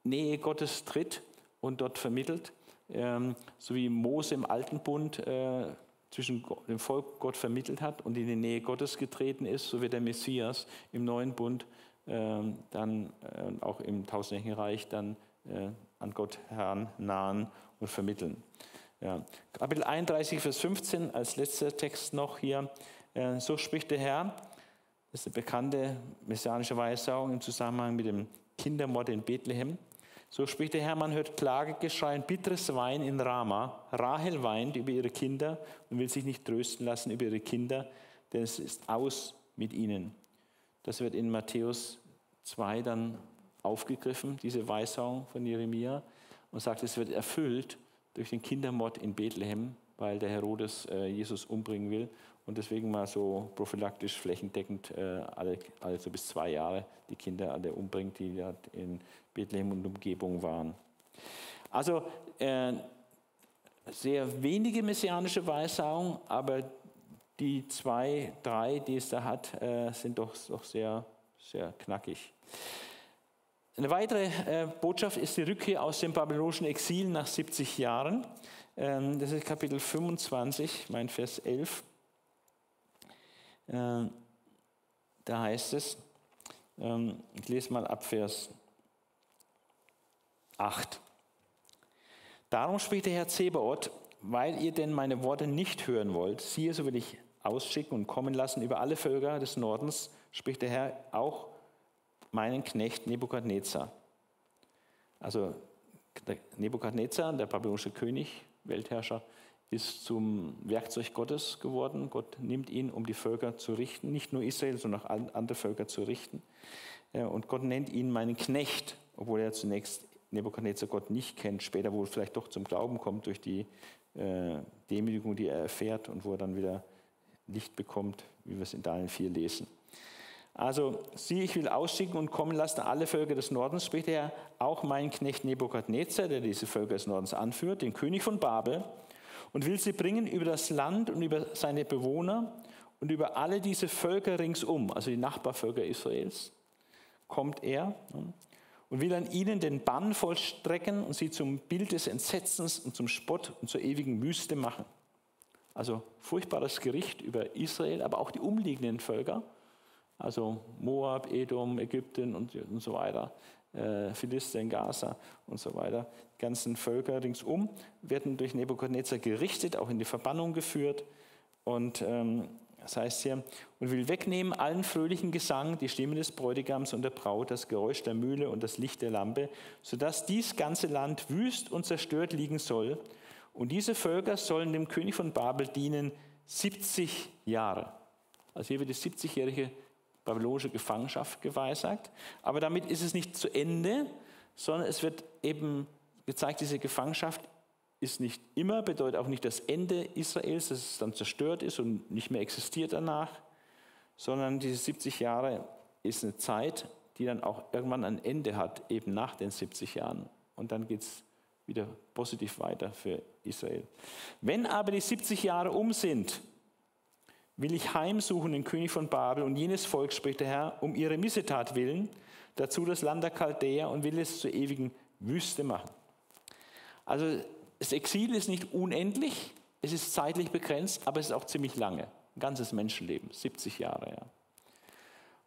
Nähe Gottes tritt und dort vermittelt ähm, so wie Mose im Alten Bund äh, zwischen dem Volk Gott vermittelt hat und in die Nähe Gottes getreten ist, so wird der Messias im Neuen Bund ähm, dann äh, auch im tausendjährigen Reich dann äh, an Gott Herrn nahen und vermitteln. Ja. Kapitel 31, Vers 15 als letzter Text noch hier. So spricht der Herr, das ist eine bekannte messianische Weissagung im Zusammenhang mit dem Kindermord in Bethlehem. So spricht der Herr, man hört Klagegeschrei und bitteres Wein in Rama. Rahel weint über ihre Kinder und will sich nicht trösten lassen über ihre Kinder, denn es ist aus mit ihnen. Das wird in Matthäus 2 dann aufgegriffen, diese Weisung von Jeremia, und sagt, es wird erfüllt durch den Kindermord in Bethlehem, weil der Herodes äh, Jesus umbringen will und deswegen mal so prophylaktisch flächendeckend äh, alle, also bis zwei Jahre die Kinder alle umbringt, die ja in Bethlehem und Umgebung waren. Also äh, sehr wenige messianische Weissagungen, aber die zwei, drei, die es da hat, äh, sind doch, doch sehr, sehr knackig. Eine weitere äh, Botschaft ist die Rückkehr aus dem babylonischen Exil nach 70 Jahren. Ähm, das ist Kapitel 25, mein Vers 11. Ähm, da heißt es, ähm, ich lese mal ab Vers 8. Darum spricht der Herr Zebaoth, weil ihr denn meine Worte nicht hören wollt, siehe, so will ich ausschicken und kommen lassen über alle Völker des Nordens, spricht der Herr auch meinen Knecht Nebukadnezar. Also Nebukadnezar, der babylonische König, Weltherrscher, ist zum Werkzeug Gottes geworden. Gott nimmt ihn, um die Völker zu richten, nicht nur Israel, sondern auch andere Völker zu richten. Und Gott nennt ihn meinen Knecht, obwohl er zunächst Nebukadnezar Gott nicht kennt, später wohl vielleicht doch zum Glauben kommt durch die äh, Demütigung, die er erfährt und wo er dann wieder Licht bekommt, wie wir es in Daniel 4 lesen. Also, sieh, ich will ausschicken und kommen lassen alle Völker des Nordens, spricht er, auch meinen Knecht Nebukadnezar, der diese Völker des Nordens anführt, den König von Babel, und will sie bringen über das Land und über seine Bewohner und über alle diese Völker ringsum, also die Nachbarvölker Israels, kommt er und will an ihnen den Bann vollstrecken und sie zum Bild des Entsetzens und zum Spott und zur ewigen Wüste machen. Also furchtbares Gericht über Israel, aber auch die umliegenden Völker. also Moab, Edom, Ägypten und, und so weiter, äh, Philister in Gaza und so weiter. Die ganzen Völker ringsum werden durch Nebukadnezar gerichtet, auch in die Verbannung geführt. Und ähm, das heißt hier, und will wegnehmen allen fröhlichen Gesang, die Stimme des Bräutigams und der Braut, das Geräusch der Mühle und das Licht der Lampe, sodass dies ganze Land wüst und zerstört liegen soll. Und diese Völker sollen dem König von Babel dienen 70 Jahre. Also hier wird die 70-jährige babylonische Gefangenschaft geweissagt. Aber damit ist es nicht zu Ende, sondern es wird eben gezeigt, diese Gefangenschaft ist nicht immer, bedeutet auch nicht das Ende Israels, dass es dann zerstört ist und nicht mehr existiert danach, sondern diese 70 Jahre ist eine Zeit, die dann auch irgendwann ein Ende hat, eben nach den 70 Jahren. Und dann geht es wieder positiv weiter für Israel. Wenn aber die 70 Jahre um sind, will ich heimsuchen den König von Babel und jenes Volk, spricht der Herr, um ihre Missetat willen, dazu das Land der Chaldäer und will es zur ewigen Wüste machen. Also das Exil ist nicht unendlich, es ist zeitlich begrenzt, aber es ist auch ziemlich lange. Ein ganzes Menschenleben, 70 Jahre. Ja.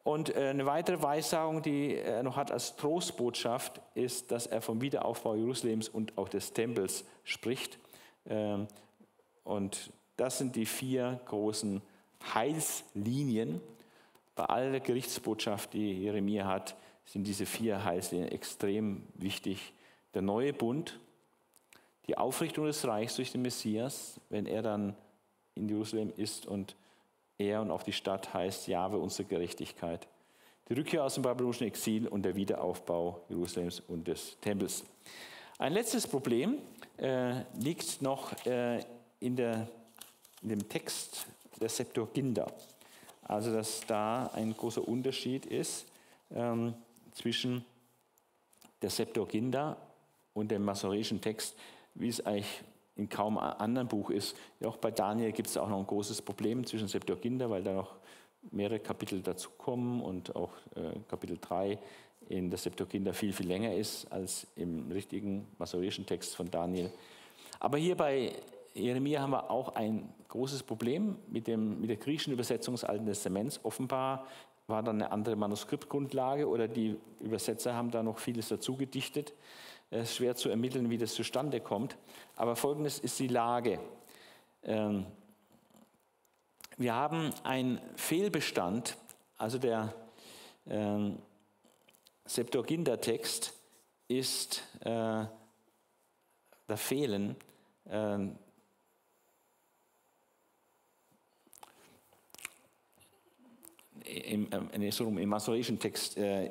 Und äh, eine weitere Weissagung, die er noch hat als Trostbotschaft, ist, dass er vom Wiederaufbau Jerusalems und auch des Tempels spricht. Ähm, und das sind die vier großen Heilslinien. Bei aller Gerichtsbotschaft, die Jeremia hat, sind diese vier Heilslinien extrem wichtig. Der neue Bund, die Aufrichtung des Reichs durch den Messias, wenn er dann in Jerusalem ist und er und auch die Stadt heißt Jahwe unsere Gerechtigkeit. Die Rückkehr aus dem babylonischen Exil und der Wiederaufbau Jerusalems und des Tempels. Ein letztes Problem äh, liegt noch äh, in, der, in dem Text der Septuaginta. Also dass da ein großer Unterschied ist ähm, zwischen der Septuaginta und dem masoretischen Text, wie es eigentlich in kaum anderen Buch ist. Auch bei Daniel gibt es auch noch ein großes Problem zwischen Septuaginta, weil da noch mehrere Kapitel dazukommen und auch äh, Kapitel 3 in der Septuaginta viel, viel länger ist als im richtigen masoretischen Text von Daniel. Aber hier bei Jeremia haben wir auch ein großes Problem mit, dem, mit der griechischen Übersetzung des Alten Testaments. Offenbar war da eine andere Manuskriptgrundlage oder die Übersetzer haben da noch vieles dazu gedichtet. Es ist schwer zu ermitteln, wie das zustande kommt. Aber folgendes ist die Lage. Ähm, wir haben einen Fehlbestand, also der ähm, Septuaginta-Text ist, äh, da fehlen ähm, im, im masoretischen Text äh,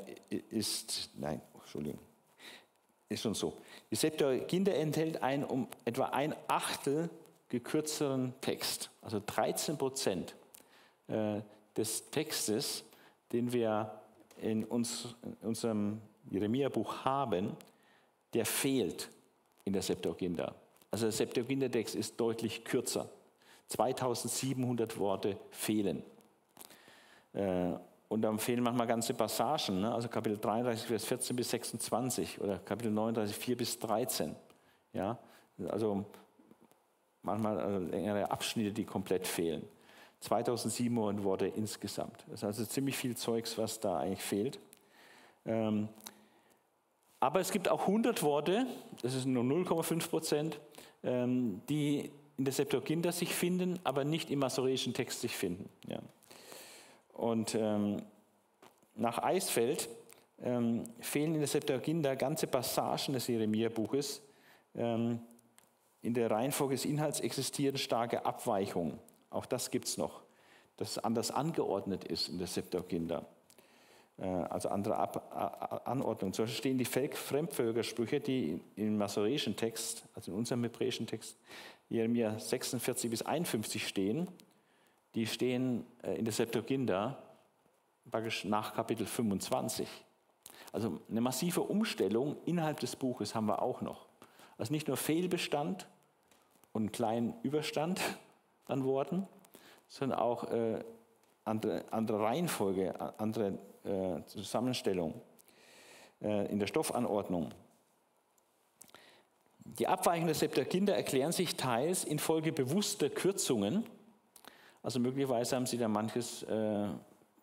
ist, nein, Entschuldigung, ist schon so. Die Septuaginta enthält einen um etwa ein Achtel gekürzeren Text, also 13 Prozent äh, des Textes, den wir in, uns, in unserem Jeremia-Buch haben, der fehlt in der Septuaginta. Also der Septuaginta-Text ist deutlich kürzer. 2700 Worte fehlen. Äh, und dann fehlen manchmal ganze Passagen, ne? also Kapitel 33, Vers 14 bis 26 oder Kapitel 39, 4 bis 13. Ja? Also manchmal äh, längere Abschnitte, die komplett fehlen. 2700 Worte insgesamt. Das ist also ziemlich viel Zeugs, was da eigentlich fehlt. Ähm, aber es gibt auch 100 Worte, das ist nur 0,5 Prozent, ähm, die in der Septuaginta sich finden, aber nicht im masoretischen Text sich finden. Ja. Und ähm, nach Eisfeld ähm, fehlen in der Septuaginta ganze Passagen des Jeremia-Buches. Ähm, in der Reihenfolge des Inhalts existieren starke Abweichungen. Auch das gibt es noch, dass es anders angeordnet ist in der Septuaginta. Äh, also andere Ab Anordnungen. Zum Beispiel stehen die Fremdvölkersprüche, die im masoretischen Text, also in unserem hebräischen Text, Jeremia 46 bis 51 stehen die stehen äh, in der Septuaginta praktisch nach Kapitel 25. Also eine massive Umstellung innerhalb des Buches haben wir auch noch. Also nicht nur Fehlbestand und einen kleinen Überstand an Worten, sondern auch äh, andere, andere Reihenfolge, andere äh, Zusammenstellung äh, in der Stoffanordnung. Die Abweichungen der Septuaginta erklären sich teils infolge bewusster Kürzungen also möglicherweise haben sie da manches äh,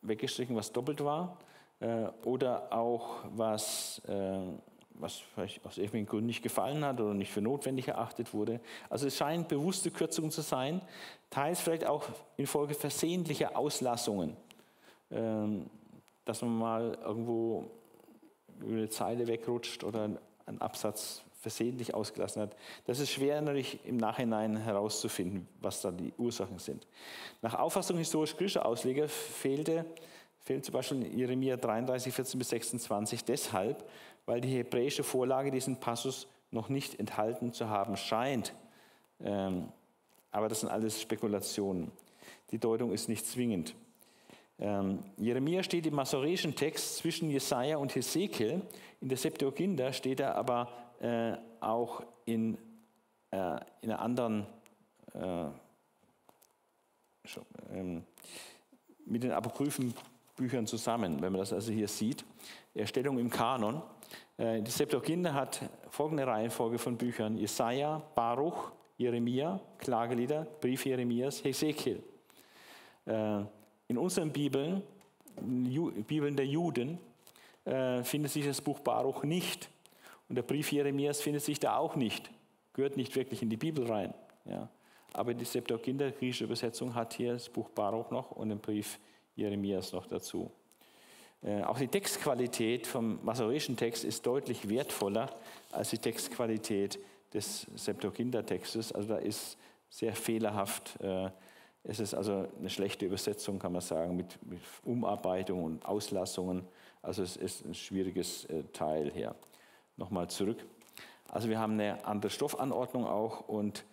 weggestrichen, was doppelt war äh, oder auch was, äh, was vielleicht aus irgendwelchen Gründen nicht gefallen hat oder nicht für notwendig erachtet wurde. Also es scheint bewusste Kürzungen zu sein, teils vielleicht auch infolge versehentlicher Auslassungen, ähm, dass man mal irgendwo eine Zeile wegrutscht oder einen Absatz versehentlich ausgelassen hat. Das ist schwer natürlich im Nachhinein herauszufinden, was da die Ursachen sind. Nach Auffassung historisch-griechischer Ausleger fehlte, fehlt zum Beispiel in Jeremia 33, 14 bis 26 deshalb, weil die hebräische Vorlage diesen Passus noch nicht enthalten zu haben scheint. Ähm, aber das sind alles Spekulationen. Die Deutung ist nicht zwingend. Ähm, Jeremia steht im masoretischen Text zwischen Jesaja und Hesekiel. In der Septuaginta steht er aber äh, auch in, äh, in einer anderen, äh, ähm, mit den Apokryphenbüchern zusammen, wenn man das also hier sieht. Erstellung im Kanon. Äh, die Septuaginta hat folgende Reihenfolge von Büchern: Jesaja, Baruch, Jeremia, Klagelieder, Brief Jeremias, Hesekiel. Äh, in unseren Bibeln, Bibeln der Juden, findet sich das Buch Baruch nicht. Und der Brief Jeremias findet sich da auch nicht, gehört nicht wirklich in die Bibel rein. Ja. Aber die Septuaginta, griechische Übersetzung, hat hier das Buch Baruch noch und den Brief Jeremias noch dazu. Äh, auch die Textqualität vom masoretischen Text ist deutlich wertvoller als die Textqualität des Septuaginta-Textes. Also da ist sehr fehlerhaft. Äh, es ist also eine schlechte Übersetzung, kann man sagen, mit, mit Umarbeitung und Auslassungen. Also es ist ein schwieriges äh, Teil hier nochmal zurück. Also wir haben eine andere Stoffanordnung auch und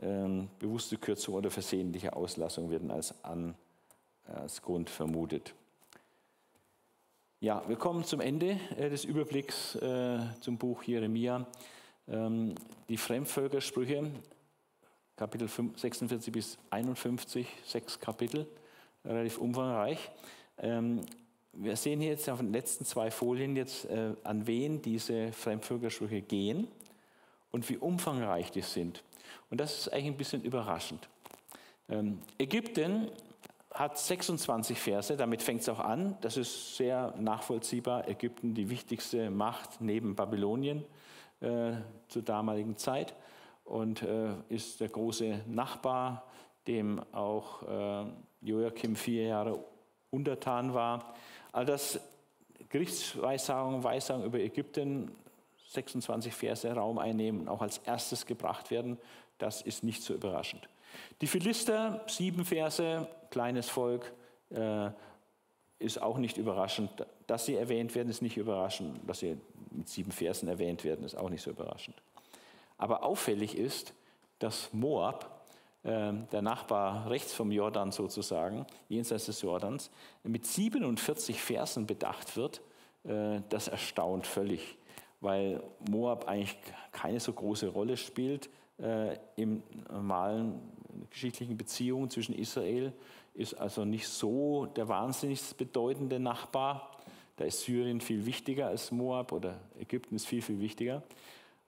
ähm, bewusste Kürzung oder versehentliche Auslassung werden als, an, als Grund vermutet. Ja, wir kommen zum Ende äh, des Überblicks äh, zum Buch Jeremia. Ähm, die Fremdvölkersprüche, Kapitel 46 bis 51, sechs Kapitel, relativ umfangreich. Ähm, wir sehen hier jetzt auf den letzten zwei Folien jetzt, äh, an wen diese Fremdvölkersprüche gehen und wie umfangreich die sind. Und das ist eigentlich ein bisschen überraschend. Ähm, Ägypten hat 26 Verse, damit fängt es auch an. Das ist sehr nachvollziehbar. Ägypten die wichtigste Macht neben Babylonien äh, zur damaligen Zeit und äh, ist der große Nachbar, dem auch äh, Joachim vier Jahre untertan war. All das Gerichtsweissagungen, Weissagungen über Ägypten, 26 Verse Raum einnehmen, auch als erstes gebracht werden, das ist nicht so überraschend. Die Philister, sieben Verse, kleines Volk, äh, ist auch nicht überraschend. Dass sie erwähnt werden, ist nicht überraschend. Dass sie mit sieben Versen erwähnt werden, ist auch nicht so überraschend. Aber auffällig ist, dass Moab der Nachbar rechts vom Jordan sozusagen, jenseits des Jordans, mit 47 Versen bedacht wird, äh, das erstaunt völlig, weil Moab eigentlich keine so große Rolle spielt äh, im normalen geschichtlichen Beziehungen zwischen Israel, ist also nicht so der wahnsinnig bedeutende Nachbar. Da ist Syrien viel wichtiger als Moab oder Ägypten ist viel, viel wichtiger.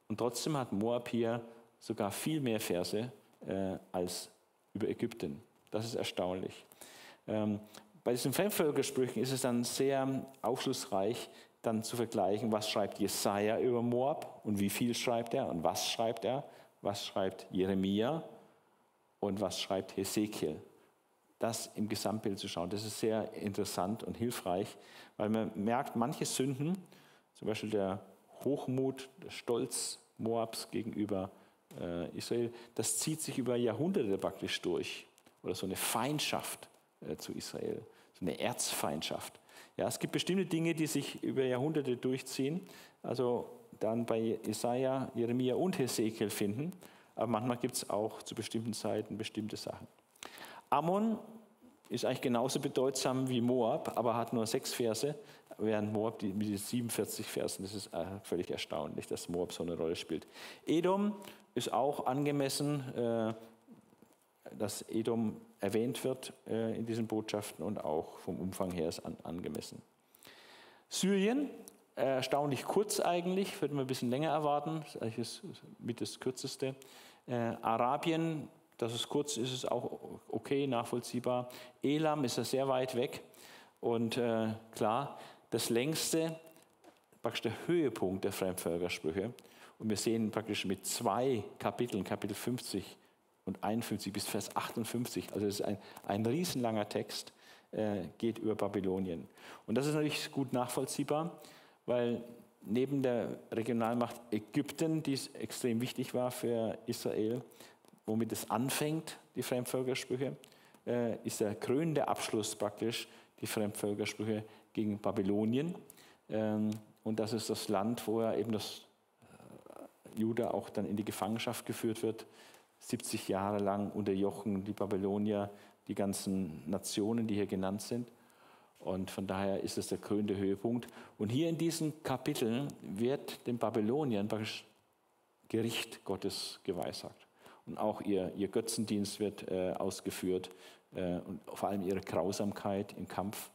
Und trotzdem hat Moab hier sogar viel mehr Verse äh, als über Ägypten. Das ist erstaunlich. Ähm, bei diesen Fremdvölkersprüchen ist es dann sehr aufschlussreich, dann zu vergleichen, was schreibt Jesaja über Moab und wie viel schreibt er und was schreibt er, was schreibt Jeremia und was schreibt Hesekiel. Das im Gesamtbild zu schauen, das ist sehr interessant und hilfreich, weil man merkt, manche Sünden, zum Beispiel der Hochmut, der Stolz Moabs gegenüber Israel, das zieht sich über Jahrhunderte praktisch durch. Oder so eine Feindschaft äh, zu Israel, so eine Erzfeindschaft. Ja, es gibt bestimmte Dinge, die sich über Jahrhunderte durchziehen, also dann bei Jesaja, Jeremia und Hesekiel finden, aber manchmal gibt es auch zu bestimmten Zeiten bestimmte Sachen. Ammon ist eigentlich genauso bedeutsam wie Moab, aber hat nur sechs Verse, während Moab die, mit 47 Versen, das ist äh, völlig erstaunlich, dass Moab so eine Rolle spielt. Edom ist auch angemessen, äh, dass Edom erwähnt wird äh, in diesen Botschaften und auch vom Umfang her ist angemessen. Syrien, erstaunlich kurz eigentlich, würde man ein bisschen länger erwarten, das ist mit das kürzeste. Äh, Arabien, das ist kurz, ist es auch okay, nachvollziehbar. Elam ist ja sehr weit weg Und klar, das längste, praktisch der Höhepunkt der Fremdvölkersprüche. Und wir sehen praktisch mit zwei Kapiteln, Kapitel 50 und 51 bis Vers 58, also es ist ein, ein riesenlanger Text, äh, geht über Babylonien. Und das ist natürlich gut nachvollziehbar, weil neben der Regionalmacht Ägypten, die extrem wichtig war für Israel, womit es anfängt, die Fremdvölkersprüche, äh, ist der krönende Abschluss praktisch die Fremdvölkersprüche gegen Babylonien. Ähm, und das ist das Land, wo er eben das äh, Juda auch dann in die Gefangenschaft geführt wird. 70 Jahre lang unterjochen die Babylonier die ganzen Nationen, die hier genannt sind. Und von daher ist es der krönende Höhepunkt. Und hier in diesen Kapiteln wird den Babyloniern Gericht Gottes geweissagt. Und auch ihr, ihr Götzendienst wird äh, ausgeführt äh, und vor allem ihre Grausamkeit im Kampf,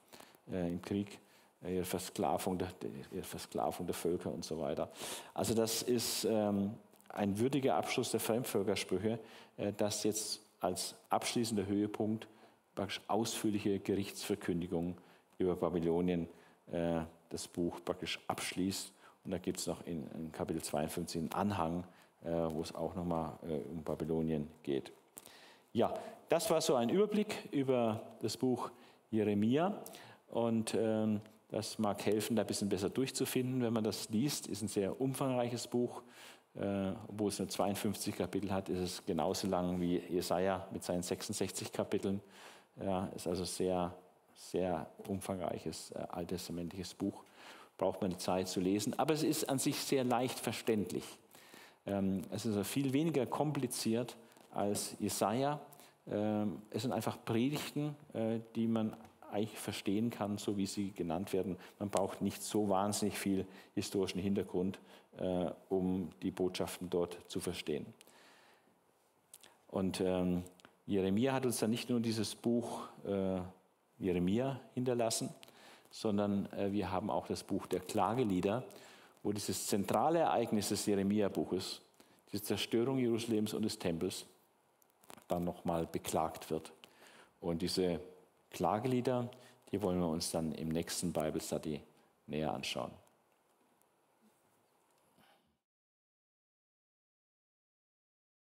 äh, im Krieg, ihre, Versklavung der, ihre Versklavung der Völker und so weiter. Also das ist ähm, ein würdiger Abschluss der Fremdvölkersprüche, äh, das jetzt als abschließender Höhepunkt praktisch ausführliche Gerichtsverkündigung über Babylonien äh, das Buch praktisch abschließt. Und da gibt es noch in, in, Kapitel 52 einen Anhang, äh, wo es auch nochmal äh, um Babylonien geht. Ja, das war so ein Überblick über das Buch Jeremia. Und ähm, das mag helfen, da ein bisschen besser durchzufinden, wenn man das liest. Ist ein sehr umfangreiches Buch. Äh, obwohl es nur 52 Kapitel hat, ist es genauso lang wie Jesaja mit seinen 66 Kapiteln. Ja, ist also sehr sehr umfangreiches äh, alttestamentliches Buch. Braucht man Zeit zu lesen. Aber es ist an sich sehr leicht verständlich. Ähm, es ist also viel weniger kompliziert als Jesaja. Ähm, es sind einfach Predigten, äh, die man eigentlich verstehen kann, so wie sie genannt werden. Man braucht nicht so wahnsinnig viel historischen Hintergrund, äh, um die Botschaften dort zu verstehen. Und ähm, Jeremia hat uns dann nicht nur dieses Buch äh, Jeremia hinterlassen, sondern äh, wir haben auch das Buch der Klagelieder, wo dieses zentrale Ereignis des Jeremia-Buches, die Zerstörung Jerusalems und des Tempels, dann nochmal beklagt wird. Und diese Klagelieder, die wollen wir uns dann im nächsten Bible Study näher anschauen.